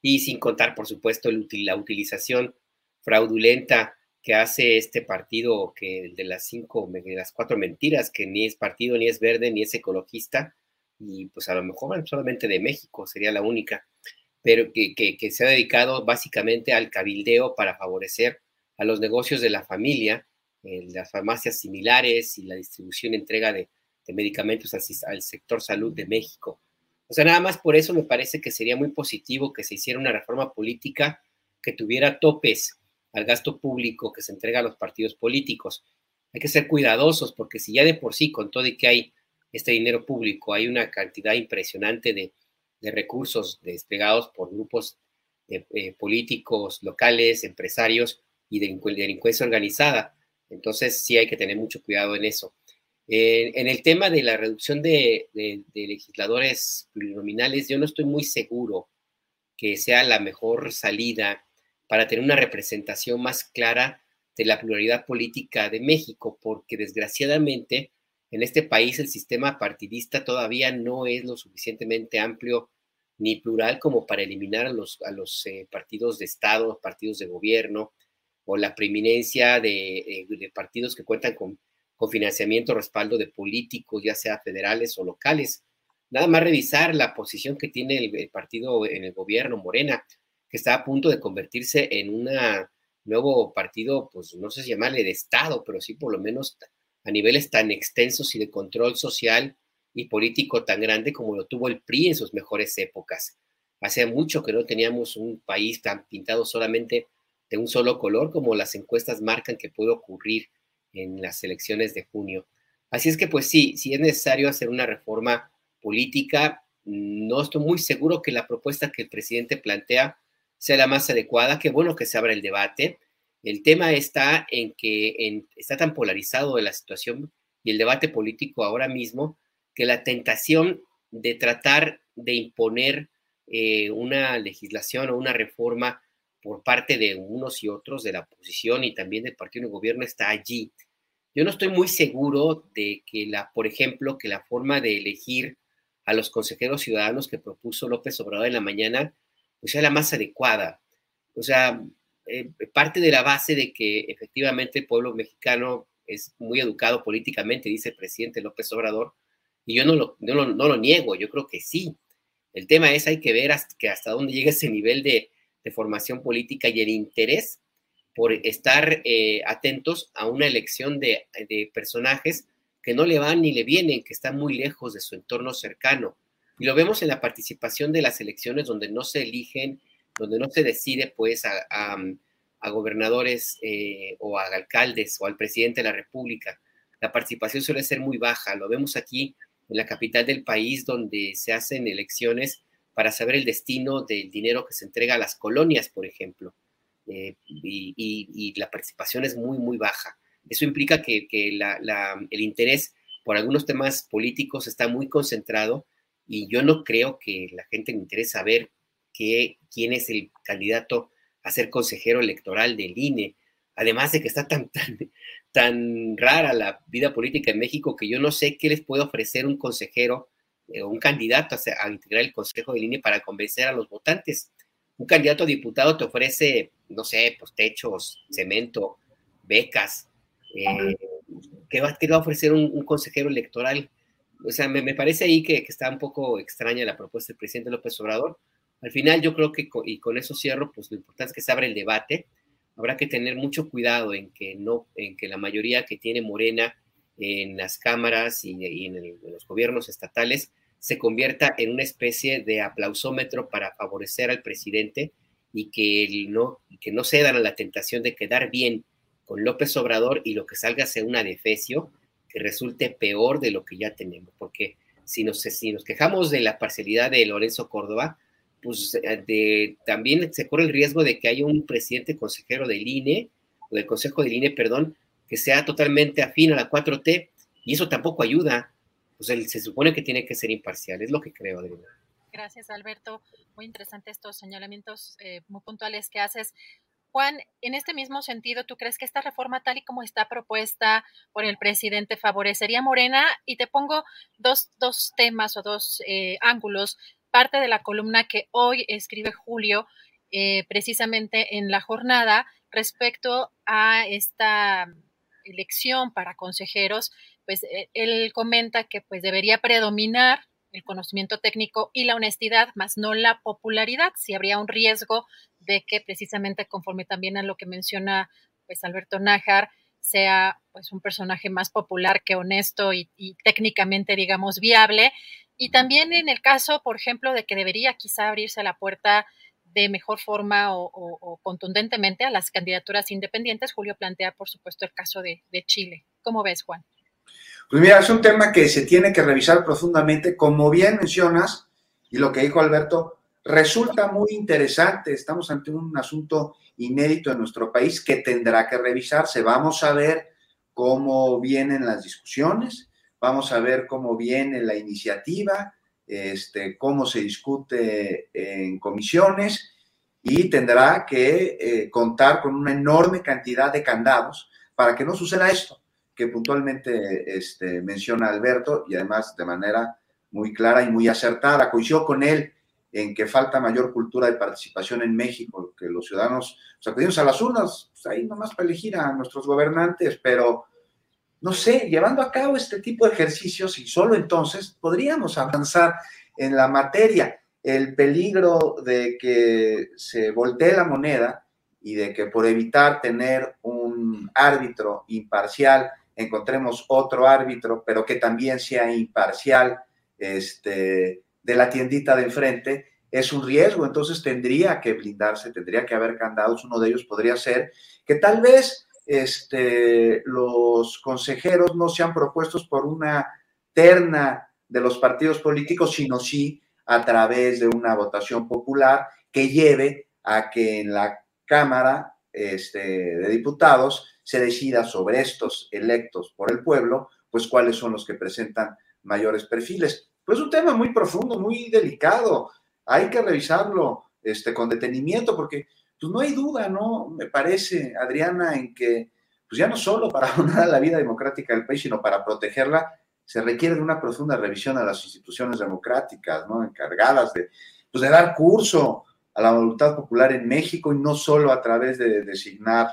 Y sin contar, por supuesto, la utilización fraudulenta que hace este partido que de las cinco, de las cuatro mentiras, que ni es partido, ni es verde, ni es ecologista, y pues a lo mejor solamente de México sería la única, pero que, que, que se ha dedicado básicamente al cabildeo para favorecer a los negocios de la familia las farmacias similares y la distribución y entrega de, medicamentos al, sector salud de México. O sea, nada más por eso me parece que sería muy positivo que se hiciera una reforma política que tuviera topes al gasto público que se entrega a los partidos políticos. Hay que ser cuidadosos porque si ya de por sí, con todo y que hay este dinero público, hay una cantidad impresionante de, recursos desplegados por grupos eh, políticos locales, empresarios y de delincuencia organizada, entonces sí hay que tener mucho cuidado en eso. en el tema de la reducción de, legisladores plurinominales, yo no estoy muy seguro que sea la mejor salida para tener una representación más clara de la pluralidad política de México, porque desgraciadamente en este país el sistema partidista todavía no es lo suficientemente amplio ni plural como para eliminar a los, a los eh, partidos de Estado, partidos de gobierno, o la preeminencia eh, de, partidos que cuentan con, con financiamiento, respaldo de políticos, ya sea federales o locales. Nada más revisar la posición que tiene el, partido en el gobierno, Morena, que está a punto de convertirse en un nuevo partido, pues no sé si llamarle de Estado, pero sí por lo menos a niveles tan extensos y de control social y político tan grande como lo tuvo el PRI en sus mejores épocas. Hace mucho que no teníamos un país tan pintado solamente de un solo color, como las encuestas marcan que puede ocurrir en las elecciones de junio. Así es que, pues sí, si es necesario hacer una reforma política, no estoy muy seguro que la propuesta que el presidente plantea sea la más adecuada. Qué bueno que se abra el debate. El tema está en que está tan polarizado la situación y el debate político ahora mismo que la tentación de tratar de imponer eh, una legislación o una reforma por parte de unos y otros de la oposición y también del partido de gobierno está allí. Yo no estoy muy seguro de que la, por ejemplo, que la forma de elegir a los consejeros ciudadanos que propuso López Obrador en la mañana, pues sea la más adecuada. O sea, eh, parte de la base de que efectivamente el pueblo mexicano es muy educado políticamente, dice el presidente López Obrador, y yo no lo, no lo, niego, yo creo que sí. El tema es, hay que ver hasta, dónde llega ese nivel de, de formación política y el interés por estar eh, atentos a una elección de, personajes que no le van ni le vienen, que están muy lejos de su entorno cercano. Y lo vemos en la participación de las elecciones donde no se eligen, donde no se decide pues a, a, gobernadores eh, o a alcaldes o al presidente de la República. La participación suele ser muy baja. Lo vemos aquí en la capital del país donde se hacen elecciones para saber el destino del dinero que se entrega a las colonias, por ejemplo. Eh, y, la participación es muy, muy baja. Eso implica que, el interés por algunos temas políticos está muy concentrado y yo no creo que la gente le interese saber quién es el candidato a ser consejero electoral del INE. Además de que está tan, tan, tan rara la vida política en México que yo no sé qué les puede ofrecer un consejero eh, un candidato a, integrar el consejo de INE para convencer a los votantes. Un candidato a diputado te ofrece, no sé, pues techos, cemento, becas. Eh, ¿qué, va, a ofrecer un, consejero electoral? O sea, me, parece ahí que, está un poco extraña la propuesta del presidente López Obrador. Al final yo creo que, y con eso cierro, pues lo importante es que se abra el debate. Habrá que tener mucho cuidado en que, no, en que la mayoría que tiene Morena en las cámaras y, en, los gobiernos estatales se convierta en una especie de aplausómetro para favorecer al presidente y que no, que no cedan a la tentación de quedar bien con López Obrador y lo que salga sea una defecio que resulte peor de lo que ya tenemos. Porque si nos, si nos quejamos de la parcialidad de Lorenzo Córdoba, pues de, también se corre el riesgo de que haya un presidente consejero del INE, o del Consejo del INE, perdón, que sea totalmente afín a la 4T, y eso tampoco ayuda. Se supone que tiene que ser imparcial, es lo que creo, de Gracias, Alberto. Muy interesante estos señalamientos eh, muy puntuales que haces. Juan, en este mismo sentido, ¿tú crees que esta reforma tal y como está propuesta por el presidente favorecería a Morena? Y te pongo dos, dos temas o dos eh, ángulos parte de la columna que hoy escribe Julio, eh, precisamente en la jornada, respecto a esta elección para consejeros, pues eh, él comenta que pues debería predominar el conocimiento técnico y la honestidad, más no la popularidad, si habría un riesgo de que precisamente conforme también a lo que menciona pues Alberto Nájar, sea pues un personaje más popular que honesto y técnicamente digamos viable y también en el caso, por ejemplo, de que debería quizá abrirse la puerta de mejor forma o, contundentemente a las candidaturas independientes, Julio plantea, por supuesto, el caso de, Chile. ¿Cómo ves, Juan? Pues mira, es un tema que se tiene que revisar profundamente. Como bien mencionas, y lo que dijo Alberto, resulta muy interesante. Estamos ante un asunto inédito en nuestro país que tendrá que revisarse. Vamos a ver cómo vienen las discusiones Vamos a ver cómo viene la iniciativa, este, cómo se discute en comisiones y tendrá que eh, contar con una enorme cantidad de candados para que no suceda esto que puntualmente este, menciona Alberto y además de manera muy clara y muy acertada. Coincido con él en que falta mayor cultura de participación en México, que los ciudadanos acudimos a las urnas, pues ahí nomás para elegir a nuestros gobernantes, pero no sé, llevando a cabo este tipo de ejercicios y solo entonces podríamos avanzar en la materia. El peligro de que se voltee la moneda y de que por evitar tener un árbitro imparcial encontremos otro árbitro, pero que también sea imparcial este, de la tiendita de enfrente, es un riesgo. Entonces tendría que blindarse, tendría que haber candados. Uno de ellos podría ser que tal vez este, los consejeros no sean propuestos por una terna de los partidos políticos, sino sí a través de una votación popular que lleve a que en la Cámara este, de Diputados se decida sobre estos electos por el pueblo, pues cuáles son los que presentan mayores perfiles. Pues un tema muy profundo, muy delicado. Hay que revisarlo este, con detenimiento porque pues no hay duda, ¿no? Me parece, Adriana, en que pues ya no solo para (laughs) abonar la vida democrática del país, sino para protegerla, se requiere de una profunda revisión a las instituciones democráticas, ¿no? Encargadas de, pues dar curso a la voluntad popular en México y no solo a través de designar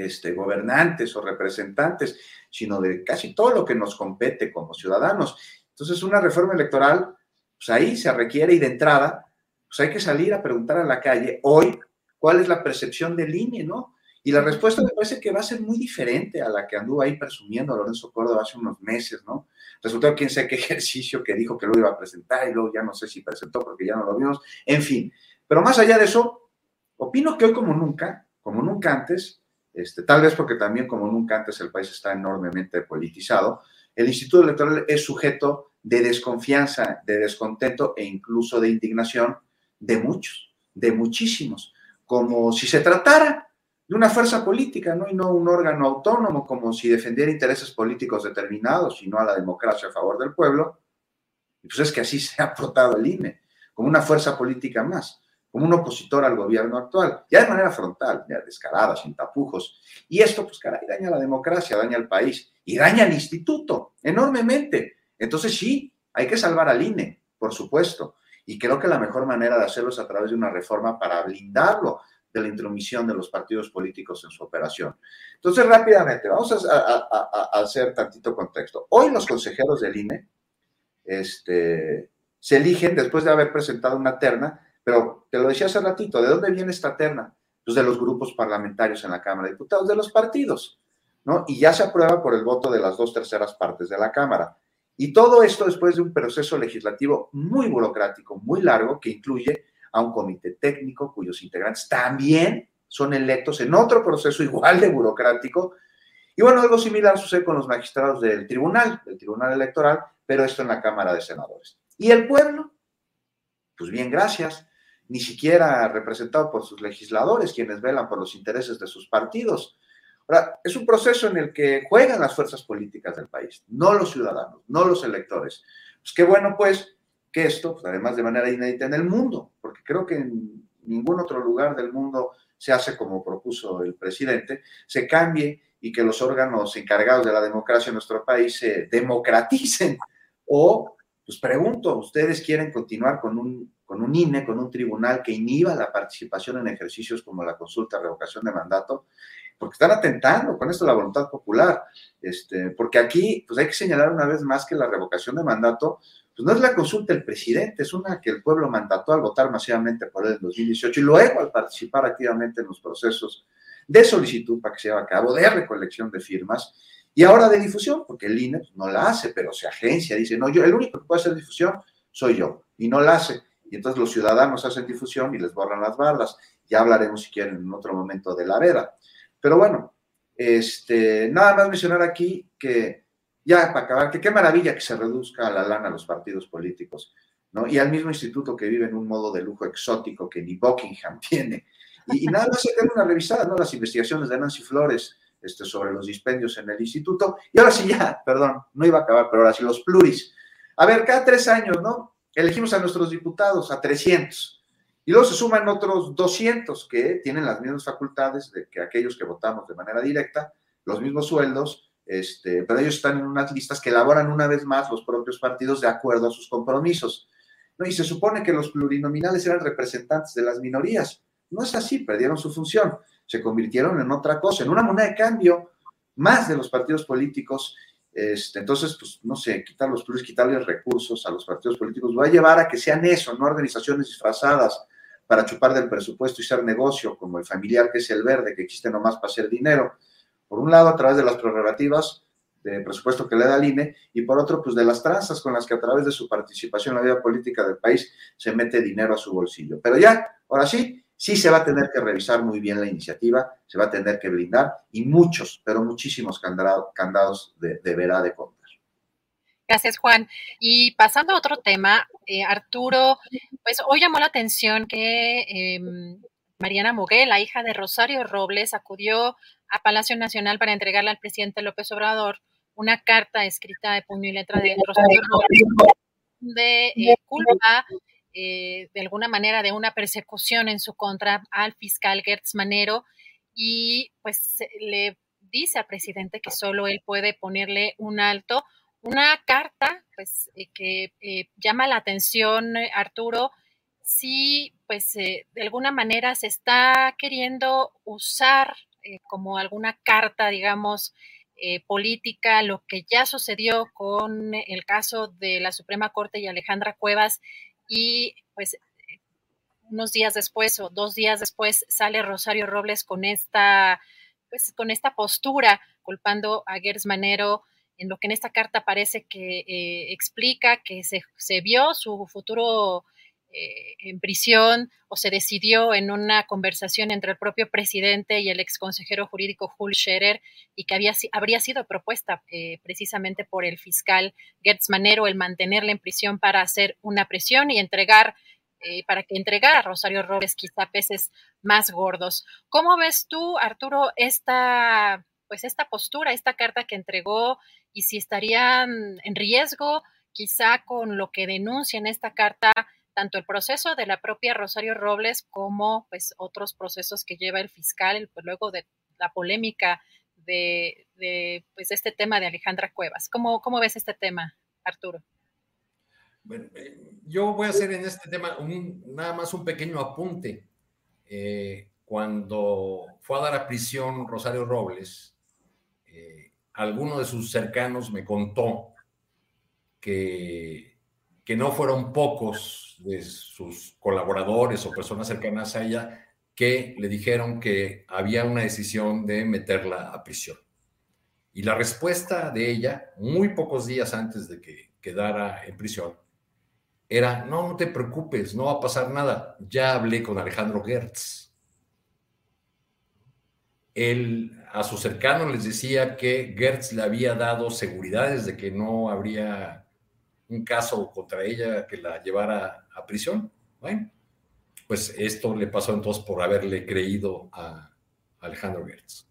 este, gobernantes o representantes, sino de casi todo lo que nos compete como ciudadanos. Entonces, una reforma electoral, pues ahí se requiere y de entrada, pues hay que salir a preguntar a la calle hoy cuál es la percepción del INE, ¿no? Y la respuesta me parece que va a ser muy diferente a la que anduvo ahí presumiendo Lorenzo Córdoba hace unos meses, ¿no? Resultó quién sé qué (laughs) ejercicio que dijo que lo iba a presentar y luego ya no sé si presentó porque ya no lo vimos. En fin, pero más allá de eso, opino que hoy como nunca, como nunca antes, este, tal vez porque también como nunca antes el país está enormemente politizado, el Instituto Electoral es sujeto de desconfianza, de descontento e incluso de indignación de muchos, de muchísimos, como si se tratara de una fuerza política, ¿no? Y no un órgano autónomo, como si defendiera intereses políticos determinados y no a la democracia a favor del pueblo. Y pues es que así se ha portado el INE, como una fuerza política más como un opositor al gobierno actual, ya de manera frontal, ya descarada, sin tapujos. Y esto, pues caray, daña a la democracia, daña al país y daña al instituto enormemente. Entonces sí, hay que salvar al INE, por supuesto. Y creo que la mejor manera de hacerlo es a través de una reforma para blindarlo de la intromisión de los partidos políticos en su operación. Entonces, rápidamente, vamos a, hacer tantito contexto. Hoy los consejeros del INE este, se eligen después de haber presentado una terna pero te lo decía hace ratito, ¿de dónde viene esta terna? Pues de los grupos parlamentarios en la Cámara de Diputados, de los partidos, ¿no? Y ya se aprueba por el voto de las dos terceras partes de la Cámara. Y todo esto después de un proceso legislativo muy burocrático, muy largo, que incluye a un comité técnico cuyos integrantes también son electos en otro proceso (laughs) igual de burocrático. Y bueno, algo similar sucede con los magistrados del tribunal, del tribunal electoral, pero esto en la Cámara de Senadores. ¿Y el pueblo? Pues bien, gracias ni siquiera representado por sus legisladores, quienes velan por los intereses de sus partidos. Ahora, es un proceso en el que juegan las fuerzas políticas del país, no los ciudadanos, no los electores. Pues qué bueno, pues, que esto, pues, además de manera inédita en el mundo, porque creo que en ningún otro lugar del mundo se hace como propuso el presidente, se cambie y que los órganos encargados de la democracia en nuestro país se democraticen. O, pues pregunto, ¿ustedes quieren continuar con un con un INE, con un tribunal que inhiba la participación en ejercicios como la consulta, revocación de mandato, porque están atentando con esto la voluntad popular. Este, porque aquí, pues hay que señalar una vez más que la revocación de mandato, pues no es la consulta del presidente, es una que el pueblo mandató al votar masivamente por él en 2018 y luego al participar activamente en los procesos de solicitud para que se lleve a cabo, de recolección de firmas y ahora de difusión, porque el INE pues, no la hace, pero se agencia, dice, no, yo, el único que puede hacer difusión soy yo, y no la hace y entonces los ciudadanos hacen difusión y les borran las bardas. Ya hablaremos, si quieren, en otro momento de la vera. Pero bueno, este, nada más mencionar aquí que, ya para acabar, que qué maravilla que se reduzca la lana a los partidos políticos, ¿no? Y al mismo instituto que vive en un modo de lujo exótico que ni Buckingham (laughs) tiene. Y, nada más se una revisada, ¿no? Las investigaciones de Nancy Flores este, sobre los dispendios en el instituto. Y ahora sí ya, perdón, no iba a acabar, pero ahora sí los pluris. A ver, cada tres años, ¿no? Elegimos a nuestros diputados, a 300. Y luego se suman otros 200 que tienen las mismas facultades de que aquellos que votamos de manera directa, los mismos sueldos, este, pero ellos están en unas listas que elaboran una vez más los propios partidos de acuerdo a sus compromisos. Y se supone que los plurinominales eran representantes de las minorías. No es así, perdieron su función, se convirtieron en otra cosa, en una moneda de cambio más de los partidos políticos este, entonces, pues, no sé, quitar los pluris, quitarles recursos a los partidos políticos, va a llevar a que sean eso, no organizaciones disfrazadas para chupar del presupuesto y ser negocio, como el familiar que es el verde, que existe nomás para hacer dinero. Por un lado, a través de las prerrogativas de presupuesto que le da el INE, y por otro, pues de las tranzas con las que a través de su participación en la vida política del país se mete dinero a su bolsillo. Pero ya, ahora sí, Sí se va a tener que revisar muy bien la iniciativa, se va a tener que blindar y muchos, pero muchísimos candados de, deberá de contar. Gracias, Juan. Y pasando a otro tema, eh, Arturo, pues hoy llamó la atención que em, Mariana Moguel, la hija de Rosario Robles, acudió a Palacio Nacional para entregarle al presidente López Obrador una carta escrita de puño y letra de Rosario Robles de eh, culpa eh, de alguna manera de una persecución en su contra al fiscal Gertz Manero y pues le dice al presidente que solo él puede ponerle un alto. Una carta pues eh, que llama la atención Arturo si pues de alguna manera se está queriendo usar como alguna carta digamos eh, política, lo que ya sucedió con el caso de la Suprema Corte y Alejandra Cuevas y pues unos días después o dos días después sale Rosario Robles con esta pues con esta postura culpando a Gers Manero en lo que en esta carta parece que eh, explica que se, se, vio su futuro eh, en prisión o se decidió en una conversación entre el propio presidente y el ex consejero jurídico Hul Scherer y que había, habría sido propuesta eh, precisamente por el fiscal Gertz Manero el mantenerle en prisión para hacer una presión y entregar eh, para que entregara a Rosario Robles quizá peces más gordos. ¿Cómo ves tú, Arturo, esta, pues esta postura, esta carta que entregó y si estarían en riesgo quizá con lo que denuncia en esta carta tanto el proceso de la propia Rosario Robles como pues otros procesos que lleva el fiscal, pues, luego de la polémica de, pues este tema de Alejandra Cuevas. ¿Cómo, cómo ves este tema, Arturo? Bueno, eh, yo voy a hacer en este tema nada más un pequeño apunte. Eh, cuando fue a dar a prisión Rosario Robles, eh, alguno de sus cercanos me contó que que no fueron pocos de sus colaboradores o personas cercanas a ella que le dijeron que había una decisión de meterla a prisión. Y la respuesta de ella, muy pocos días antes de que quedara en prisión, era, no, no te preocupes, no va a pasar nada, ya hablé con Alejandro Gertz. Él a sus cercanos les decía que Gertz le había dado seguridades de que no habría un caso contra ella que la llevara a prisión. Bueno, pues esto le pasó entonces por haberle creído a Alejandro Gertz.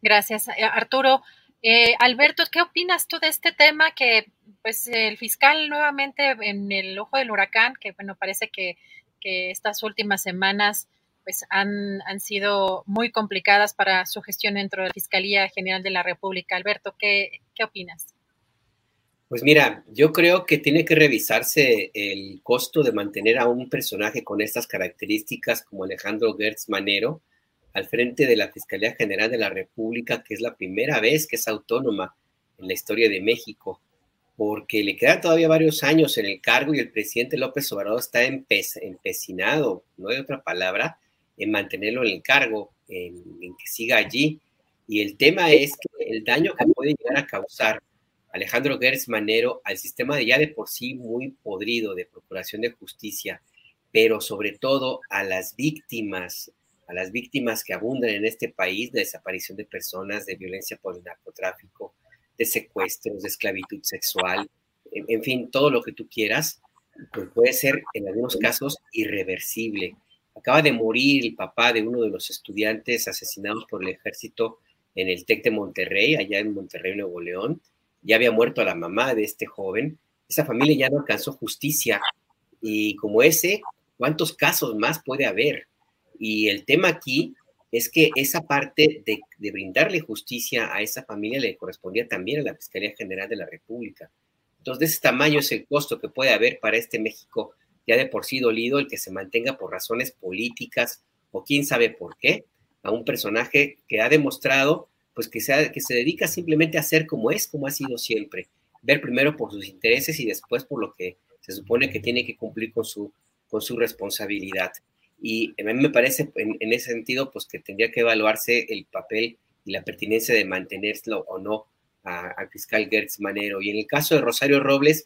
Gracias, eh, Arturo. Eh, Alberto, ¿qué opinas tú de este tema que pues el fiscal nuevamente en el ojo del huracán, que bueno, parece que, estas últimas semanas pues han, han, sido muy complicadas para su gestión dentro de la Fiscalía General de la República. Alberto, ¿qué, qué opinas? Pues mira, yo creo que tiene que revisarse el costo de mantener a un personaje con estas características como Alejandro Gertz Manero al frente de la Fiscalía General de la República, que es la primera vez que es autónoma en la historia de México, porque le quedan todavía varios años en el cargo y el presidente López Obrador está empecinado, no hay otra palabra, en mantenerlo en el cargo, en, en que siga allí. Y el tema es que el daño que puede llegar a causar Alejandro Gertz Manero al sistema de ya de por sí muy podrido de procuración de justicia, pero sobre todo a las víctimas, a las víctimas que abundan en este país de desaparición de personas, de violencia por el narcotráfico, de secuestros, de esclavitud sexual, en, fin, todo lo que tú quieras, pues puede ser en algunos casos irreversible. Acaba de morir el papá de uno de los estudiantes asesinados por el ejército en el TEC de Monterrey, allá en Monterrey, Nuevo León ya había muerto la mamá de este joven, esa familia ya no alcanzó justicia. Y como ese, ¿cuántos casos más puede haber? Y el tema aquí es que esa parte de, brindarle justicia a esa familia le correspondía también a la Fiscalía General de la República. Entonces, de ese tamaño es el costo que puede haber para este México ya de por sí dolido el que se mantenga por razones políticas o quién sabe por qué a un personaje que ha demostrado pues que, sea, que se dedica simplemente a ser como es, como ha sido siempre. Ver primero por sus intereses y después por lo que se supone que tiene que cumplir con su, con su responsabilidad. Y a mí me parece en, ese sentido, pues que tendría que evaluarse el papel y la pertinencia de mantenerlo o no al fiscal Gertz Manero. Y en el caso de Rosario Robles,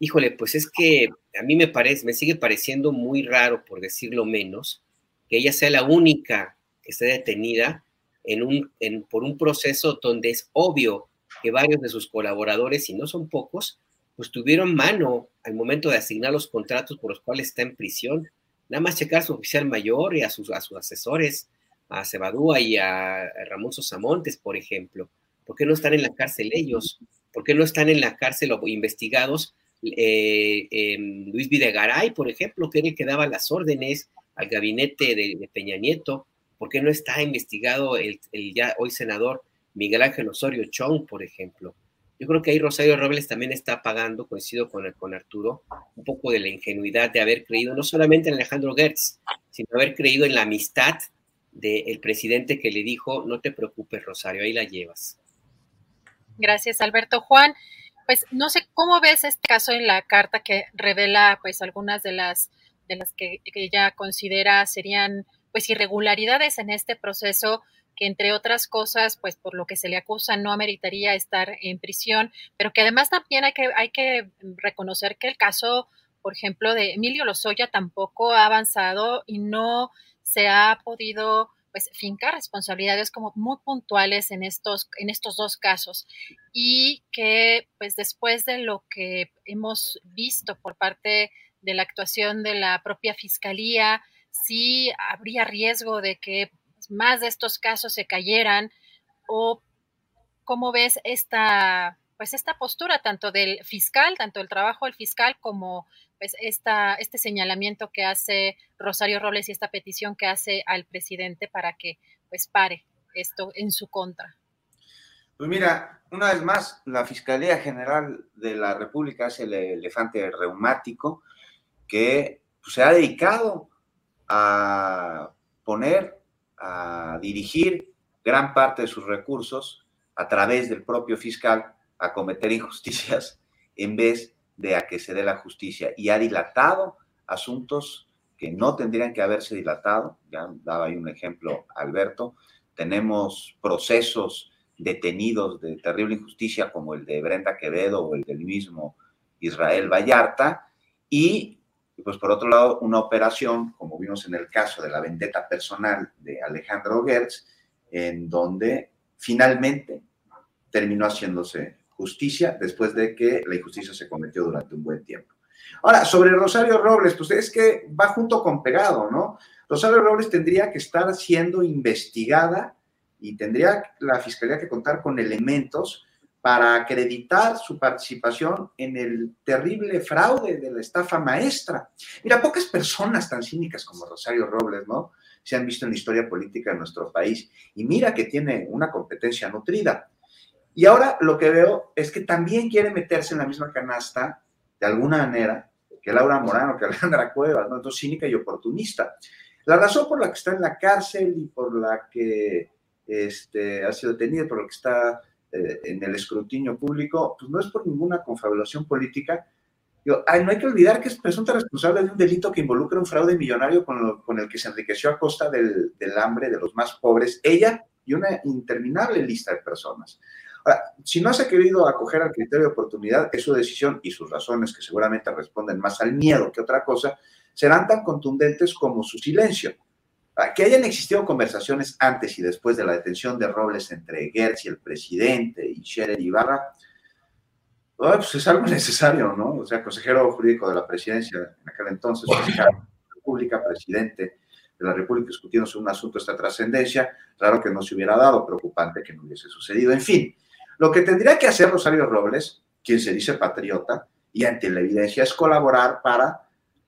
híjole, pues es que a mí me parece, me sigue pareciendo muy raro, por decirlo menos, que ella sea la única que esté detenida en un, en, por un proceso donde es obvio que varios de sus colaboradores, y no son pocos, pues tuvieron mano al momento de asignar los contratos por los cuales está en prisión. nada más checar a su oficial mayor y a sus, a sus asesores, a Cebadúa y a, Ramón Sosamontes, por ejemplo. ¿Por qué no están en la cárcel ellos? ¿Por qué no están en la cárcel investigados eh, Luis Videgaray, por ejemplo, que era el que daba las órdenes al gabinete de, Peña Nieto? ¿Por qué no está investigado el, el, ya hoy senador Miguel Ángel Osorio Chong, por ejemplo? Yo creo que ahí Rosario Robles también está pagando, coincido con, con Arturo, un poco de la ingenuidad de haber creído no solamente en Alejandro Gertz, sino haber creído en la amistad del presidente que le dijo, no te preocupes, Rosario, ahí la llevas. Gracias, Alberto. Juan, pues no sé cómo ves este caso en la carta que revela pues algunas de las de las que, que ella considera serían pues irregularidades en este proceso que entre otras cosas, pues por lo que se le acusa no ameritaría estar en prisión, pero que además también hay que, hay que reconocer que el caso, por ejemplo, de Emilio Lozoya tampoco ha avanzado y no se ha podido pues fincar responsabilidades como muy puntuales en estos, en estos dos casos. Y que pues después de lo que hemos visto por parte de la actuación de la propia fiscalía, sí habría riesgo de que más de estos casos se cayeran o cómo ves esta pues esta postura tanto del fiscal, tanto el trabajo del fiscal como pues esta, este señalamiento que hace Rosario Robles y esta petición que hace al presidente para que pues pare esto en su contra. Pues mira, una vez más, la Fiscalía General de la República es el elefante reumático que pues, se ha dedicado a poner a dirigir gran parte de sus recursos a través del propio fiscal a cometer injusticias (laughs) en vez de a que se dé la justicia y ha dilatado asuntos que no tendrían que haberse dilatado. Ya daba ahí un ejemplo Alberto. Tenemos procesos detenidos de terrible injusticia como el de Brenda Quevedo o el del mismo Israel Vallarta y y pues por otro lado, una operación, como vimos en el caso de la vendetta personal de Alejandro Gertz, en donde finalmente terminó haciéndose justicia después de que la injusticia se cometió durante un buen tiempo. Ahora, sobre Rosario Robles, pues es que va junto con pegado, ¿no? Rosario Robles tendría que estar siendo investigada y tendría la fiscalía que contar con elementos para acreditar su participación en el terrible fraude de la estafa maestra. Mira, pocas personas tan cínicas como Rosario Robles, ¿no? Se han visto en la historia política de nuestro país. Y mira que tiene una competencia nutrida. Y ahora lo que veo es que también quiere meterse en la misma canasta, de alguna manera, que Laura Morano, que Alejandra Cuevas, ¿no? Entonces, cínica y oportunista. La razón por la que está en la cárcel y por la que este, ha sido detenida, por la que está eh, en el escrutinio público, pues no es por ninguna confabulación política. no hay que olvidar que es presunta responsable de un delito que involucra un fraude millonario con, el que se enriqueció a costa del, del, hambre de los más pobres, ella y una interminable lista de personas. Ahora, si no se ha querido acoger al criterio de oportunidad, es su decisión y sus razones, que seguramente responden más al miedo que otra cosa, serán tan contundentes como su silencio. Ah, que hayan existido conversaciones antes y después de la detención de Robles entre Gertz y el presidente y Scherer Ibarra, ah, pues es algo (laughs) necesario, ¿no? O sea, consejero jurídico de la presidencia en aquel entonces, (laughs) fiscal de la República, presidente de la República discutiendo sobre un asunto de esta trascendencia, claro que no se hubiera dado, preocupante que no hubiese sucedido. En fin, lo que tendría que hacer Rosario Robles, quien se dice patriota, y ante la evidencia, es colaborar para,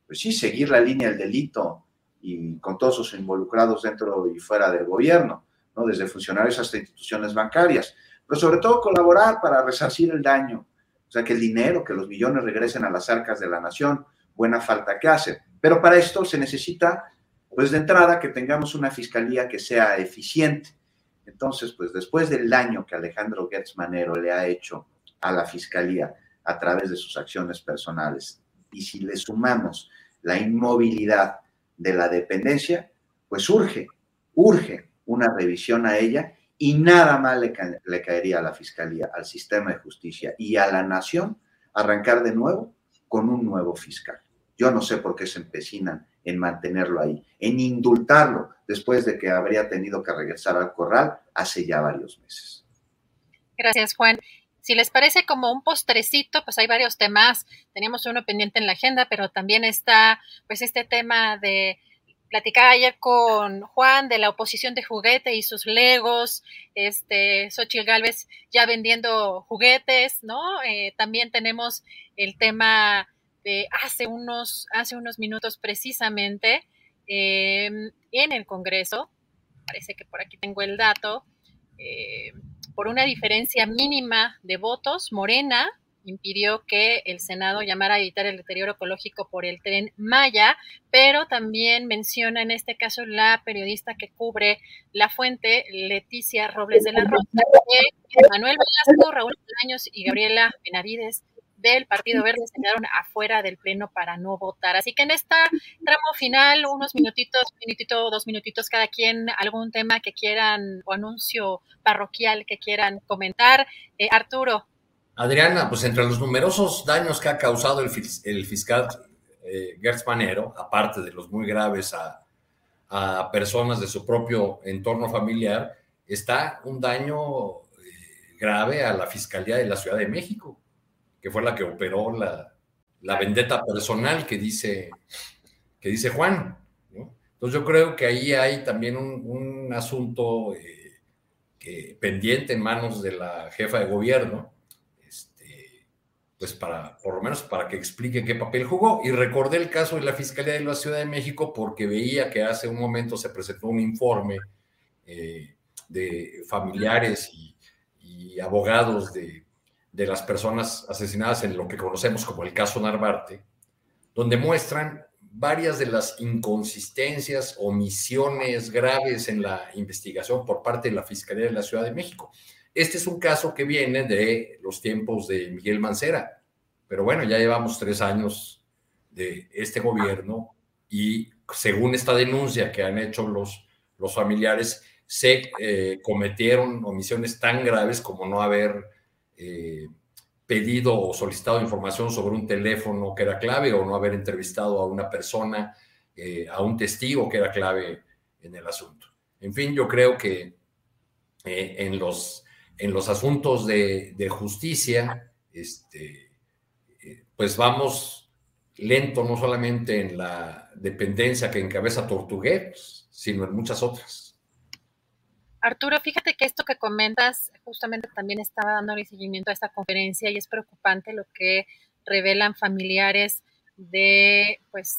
pues sí, seguir la línea del delito y con todos sus involucrados dentro y fuera del gobierno, ¿no? desde funcionarios hasta instituciones bancarias, pero sobre todo colaborar para resarcir el daño, o sea, que el dinero, que los millones regresen a las arcas de la nación, buena falta que hace. Pero para esto se necesita, pues de entrada, que tengamos una fiscalía que sea eficiente. Entonces, pues después del daño que Alejandro Gertz Manero le ha hecho a la fiscalía a través de sus acciones personales, y si le sumamos la inmovilidad de la dependencia, pues urge, urge una revisión a ella y nada más le, le, caería a la Fiscalía, al sistema de justicia y a la nación arrancar de nuevo con un nuevo fiscal. Yo no sé por qué se empecinan en mantenerlo ahí, en indultarlo después de que habría tenido que regresar al corral hace ya varios meses. Gracias, Juan. Si les parece como un postrecito, pues hay varios temas. Tenemos uno pendiente en la agenda, pero también está pues este tema de platicaba ayer con Juan de la oposición de juguete y sus legos, este, Xochitl Galvez ya vendiendo juguetes, ¿no? Eh, también tenemos el tema de hace unos, hace unos minutos precisamente em, en el Congreso, parece que por aquí tengo el dato, eh, por una diferencia mínima de votos, Morena impidió que el Senado llamara a evitar el deterioro ecológico por el tren Maya, pero también menciona en este caso la periodista que cubre la fuente, Leticia Robles de la Rosa, que Manuel Velasco, Raúl Años y Gabriela Benavides del Partido Verde se quedaron afuera del pleno para no votar. Así que en esta tramo final, unos minutitos, un minutito, dos minutitos cada quien, algún tema que quieran o anuncio parroquial que quieran comentar. Eh, Arturo, Adriana, pues entre los numerosos daños que ha causado el, fiscal eh, Gertz Manero, aparte de los muy graves a, personas de su propio entorno familiar, está un daño eh, grave a la Fiscalía de la Ciudad de México, que fue la que operó la, vendetta personal que dice, que dice Juan. Entonces yo creo que ahí hay también un, asunto eh, pendiente en manos de la jefa de gobierno pues para, por lo menos para que explique qué papel jugó. Y recordé el caso de la Fiscalía de la Ciudad de México porque veía que hace un momento se presentó un informe eh, de familiares y, abogados de, de, las personas asesinadas en lo que conocemos como el caso Narvarte, donde muestran varias de las inconsistencias, omisiones graves en la investigación por parte de la Fiscalía de la Ciudad de México. Este es un caso que viene de los tiempos de Miguel Mancera, pero bueno, ya llevamos tres años de este gobierno y según esta denuncia que han hecho los, los familiares, se eh, cometieron omisiones tan graves como no haber eh, pedido o solicitado información sobre un teléfono que era clave o no haber entrevistado a una persona, eh, a un testigo que era clave en el asunto. En fin, yo creo que en los en los asuntos de, justicia, este, eh, pues vamos lento no solamente en la dependencia que encabeza Tortugués, sino en muchas otras. Arturo, fíjate que esto que comentas justamente también estaba dándole seguimiento a esta conferencia y es preocupante lo que revelan familiares de pues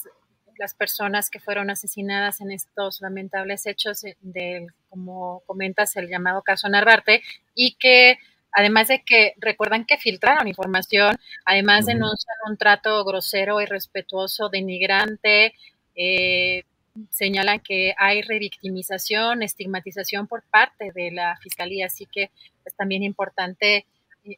las personas que fueron asesinadas en estos lamentables hechos del, como comentas, el llamado caso Narvarte, y que además de que recuerdan que filtraron información, además denuncian un trato grosero, irrespetuoso, denigrante, eh, señalan que hay revictimización, estigmatización por parte de la fiscalía, así que es también importante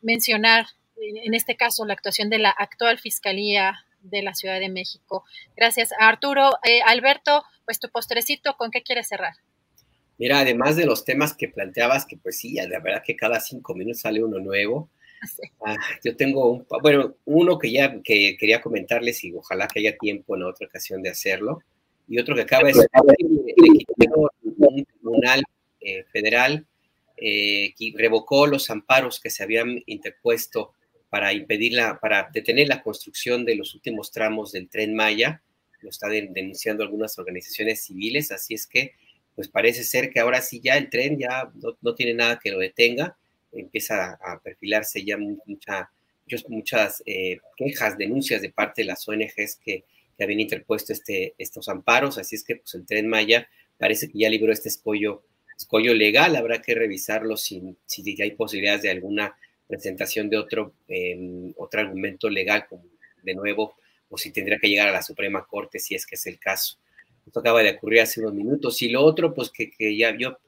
mencionar en este caso la actuación de la actual fiscalía de la Ciudad de México. Gracias, Arturo. Eh, Alberto, pues tu postrecito, ¿con qué quieres cerrar? Mira, además de los temas que planteabas, que pues sí, la verdad que cada cinco minutos sale uno nuevo. Ah, yo tengo un, bueno, uno que ya que quería comentarles y ojalá que haya tiempo en otra ocasión de hacerlo. Y otro que acaba de ser un tribunal eh, federal eh, que revocó los amparos que se habían interpuesto para impedirla, para detener la construcción de los últimos tramos del tren Maya. Lo están denunciando algunas organizaciones civiles, así es que pues parece ser que ahora sí ya el tren ya no, tiene nada que lo detenga, empieza a, perfilarse ya mucha, muchas eh, quejas, denuncias de parte de las ONGs que, que, habían interpuesto este, estos amparos, así es que pues el tren Maya parece que ya libró este escollo, escollo legal, habrá que revisarlo si, si hay posibilidades de alguna presentación de otro, em, otro argumento legal, de nuevo, o si tendría que llegar a la Suprema Corte, si es que es el caso. Esto acaba de ocurrir hace unos minutos. Y lo otro, pues que, que ya yo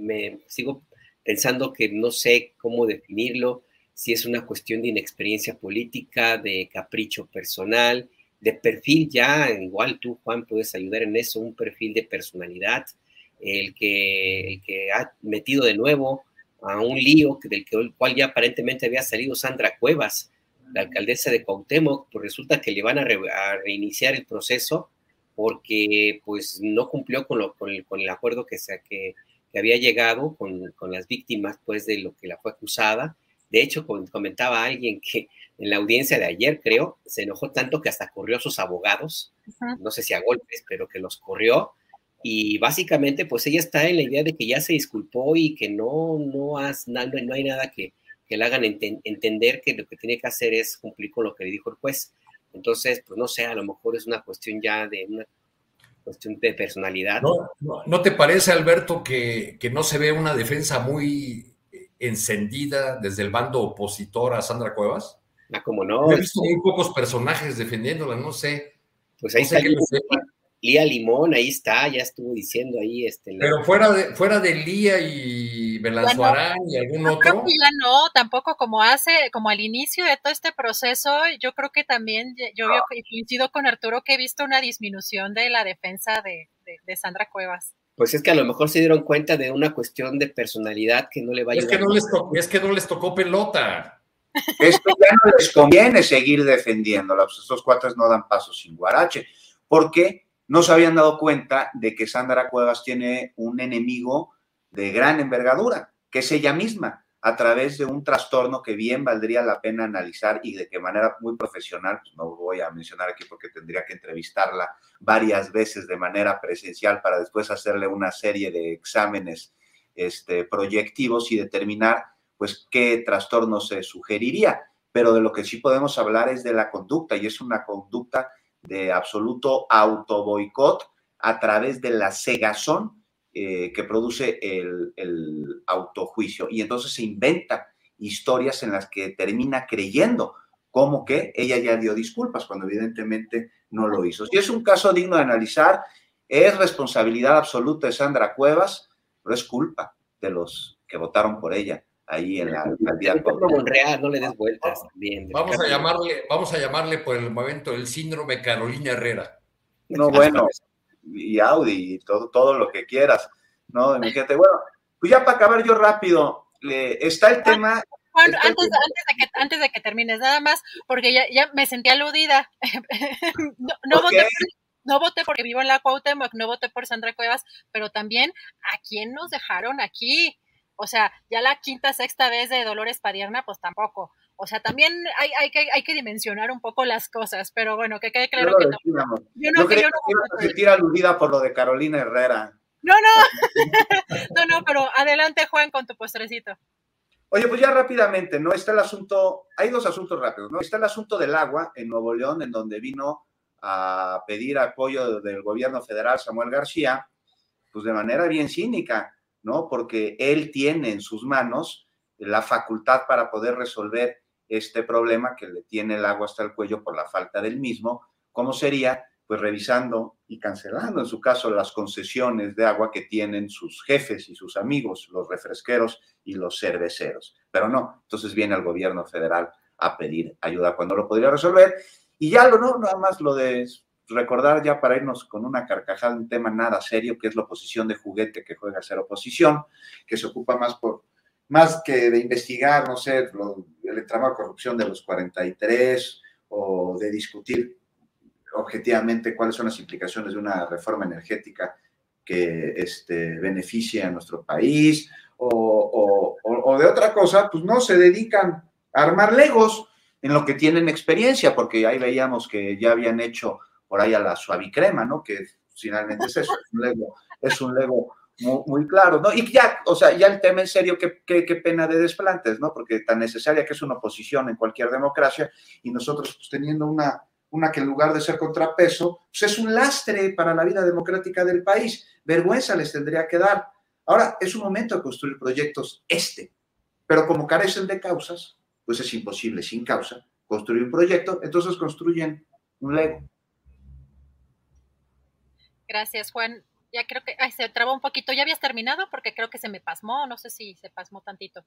me sigo pensando que no sé cómo definirlo, si es una cuestión de inexperiencia política, de capricho personal, de perfil ya, igual tú, Juan, puedes ayudar en eso, un perfil de personalidad, el que, el que ha metido de nuevo a un lío del cual ya aparentemente había salido Sandra Cuevas, la alcaldesa de Cuauhtémoc, pues resulta que le van a, reiniciar el proceso porque pues no cumplió con, lo, con, el, acuerdo que, se, que, había llegado con, las víctimas pues de lo que la fue acusada, De hecho, comentaba alguien que en la audiencia de ayer, creo, se enojó tanto que hasta corrió a sus abogados, no sé si a golpes, pero que los corrió. Y básicamente, pues ella está en la idea de que ya se disculpó y que no, no, has, no, no hay nada que, que le hagan entender que lo que tiene que hacer es cumplir con lo que le dijo el juez. Entonces, pues no sé, a lo mejor es una cuestión ya de una cuestión de personalidad. ¿No, no, te parece, Alberto, que, que, no se ve una defensa muy encendida desde el bando opositor a Sandra Cuevas? Ah, como no. He visto muy pocos personajes defendiéndola, no sé. Pues ahí está Lía Limón, ahí está, ya estuvo diciendo ahí. Este, Pero fuera de, fuera de Lía y Belanzuarán y algún otro. Creo que ya no, tampoco como hace, como al inicio de todo este proceso, yo creo que también, yo, coincido con Arturo que he visto una disminución de la defensa de, Sandra Cuevas. Pues es que a lo mejor se dieron cuenta de una cuestión de personalidad que no le va a. Es que no les tocó, es que no les tocó pelota. Esto ya no les conviene seguir defendiéndola, pues estos cuates no dan paso sin guarache, porque no se habían dado cuenta de que Sandra Cuevas tiene un enemigo de gran envergadura, que es ella misma, a través de un trastorno que bien valdría la pena analizar y de qué manera muy profesional, pues no voy a mencionar aquí porque tendría que entrevistarla varias veces de manera presencial para después hacerle una serie de exámenes este, proyectivos y determinar pues qué trastorno se sugeriría. Pero de lo que sí podemos hablar es de la conducta y es una conducta de absoluto autoboicot a través de la cegazón eh, que produce el, el, autojuicio. Y entonces se inventa historias en las que termina creyendo como que ella ya dio disculpas cuando evidentemente no lo hizo. Si es un caso digno de analizar, es responsabilidad absoluta de Sandra Cuevas, pero es culpa de los que votaron por ella ahí en la alcaldía. Monreal, no le des vueltas también. Vamos a llamarle, vamos a llamarle por el momento el síndrome Carolina Herrera. No, bueno, y Audi y todo, todo lo que quieras, ¿no? Imagínate, bueno, pues ya para acabar yo rápido, está el tema. Bueno, antes, antes, de que, antes de que termines, nada más, porque ya, ya me sentí aludida. (laughs) no, no voté por, no voté porque vivo en la Cuauhtémoc, no voté por Sandra Cuevas, pero también a quién nos dejaron aquí. O sea, ya la quinta, sexta vez de Dolores Padierna, pues tampoco. O sea, también hay, hay, que, hay que dimensionar un poco las cosas, pero bueno, que quede claro que no. Yo no, que yo no sentir aludida por lo de Carolina Herrera. No, no. (laughs) no, no, pero adelante, Juan, con tu postrecito. Oye, pues ya rápidamente, ¿no? Está el asunto, hay dos asuntos rápidos, ¿no? Está el asunto del agua en Nuevo León, en donde vino a pedir apoyo del gobierno federal Samuel García, pues de manera bien cínica ¿no? Porque él tiene en sus manos la facultad para poder resolver este problema que le tiene el agua hasta el cuello por la falta del mismo, ¿cómo sería? Pues revisando y cancelando, en su caso, las concesiones de agua que tienen sus jefes y sus amigos, los refresqueros y los cerveceros. Pero no, entonces viene el gobierno federal a pedir ayuda cuando lo podría resolver. Y ya lo, no, nada más lo de recordar ya para irnos con una carcajada, un tema nada serio, que es la oposición de juguete que juega a ser oposición, que se ocupa más por, más que de investigar, no sé, el entramado de corrupción de los 43 o de discutir objetivamente cuáles son las implicaciones de una reforma energética que este, beneficie a nuestro país o, o de otra cosa, pues no se dedican a armar legos en lo que tienen experiencia, porque ahí veíamos que ya habían hecho por ahí a la suavicrema, ¿no? Que finalmente es eso, es un Lego, es un Lego muy, claro, ¿no? Y ya, o sea, ya el tema en serio, qué, qué, pena de desplantes, ¿no? Porque tan necesaria que es una oposición en cualquier democracia y nosotros pues, teniendo una, una que en lugar de ser contrapeso, pues es un lastre para la vida democrática del país. Vergüenza les tendría que dar. Ahora, es un momento de construir proyectos este, pero como carecen de causas, pues es imposible sin causa construir un proyecto, entonces construyen un Lego. Gracias, Juan. Ya creo que se trabó un poquito. ¿Ya habías terminado? Porque creo que se me pasmó. No sé si se pasmó tantito.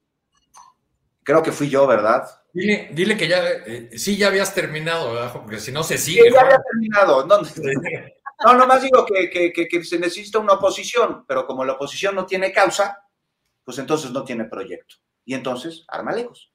Creo que fui yo, ¿verdad? Dile, dile que ya, eh, sí, ya habías terminado, ¿verdad? Porque si no se sigue. Sí, ya había terminado. No, no (laughs) nomás digo que, que, se necesita una oposición, pero como la oposición no tiene causa, pues entonces no tiene proyecto. Y entonces, arma lejos.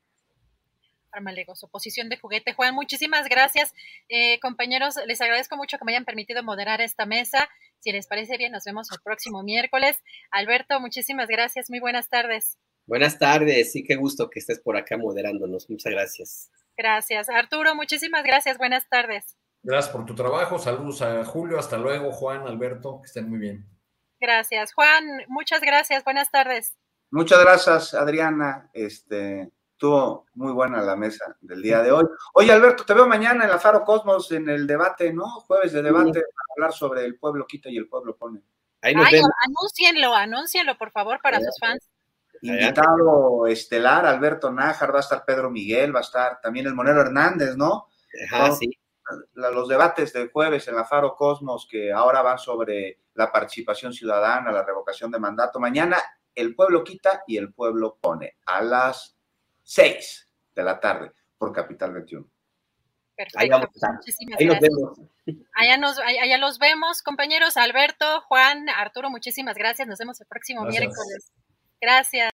Armalegos, oposición de juguete. Juan, muchísimas gracias. Eh, compañeros, les agradezco mucho que me hayan permitido moderar esta mesa. Si les parece bien, nos vemos el próximo miércoles. Alberto, muchísimas gracias. Muy buenas tardes. Buenas tardes, sí, qué gusto que estés por acá moderándonos. Muchas gracias. Gracias. Arturo, muchísimas gracias. Buenas tardes. Gracias por tu trabajo. Saludos a Julio. Hasta luego, Juan, Alberto. Que estén muy bien. Gracias. Juan, muchas gracias. Buenas tardes. Muchas gracias, Adriana. Este, estuvo muy buena la mesa del día de hoy. Oye, Alberto, te veo mañana en la Faro Cosmos en el debate, ¿no? Jueves de debate para hablar sobre el pueblo quita y el pueblo pone. Ahí nos Ay, vemos. Anúncienlo, anúncienlo, por favor, para sus fans. Invitado estelar, Alberto Nájar, va a estar Pedro Miguel, va a estar también el Monero Hernández, ¿no? Ajá, sí. Los debates del jueves en la Faro Cosmos, que ahora van sobre la participación ciudadana, la revocación de mandato. Mañana el pueblo quita y el pueblo pone a las 6 de la tarde por Capital 21. Perfecto. Ahí, vamos ahí nos vemos. Allá, nos, allá los vemos, compañeros. Alberto, Juan, Arturo, muchísimas gracias. Nos vemos el próximo gracias. miércoles. Gracias.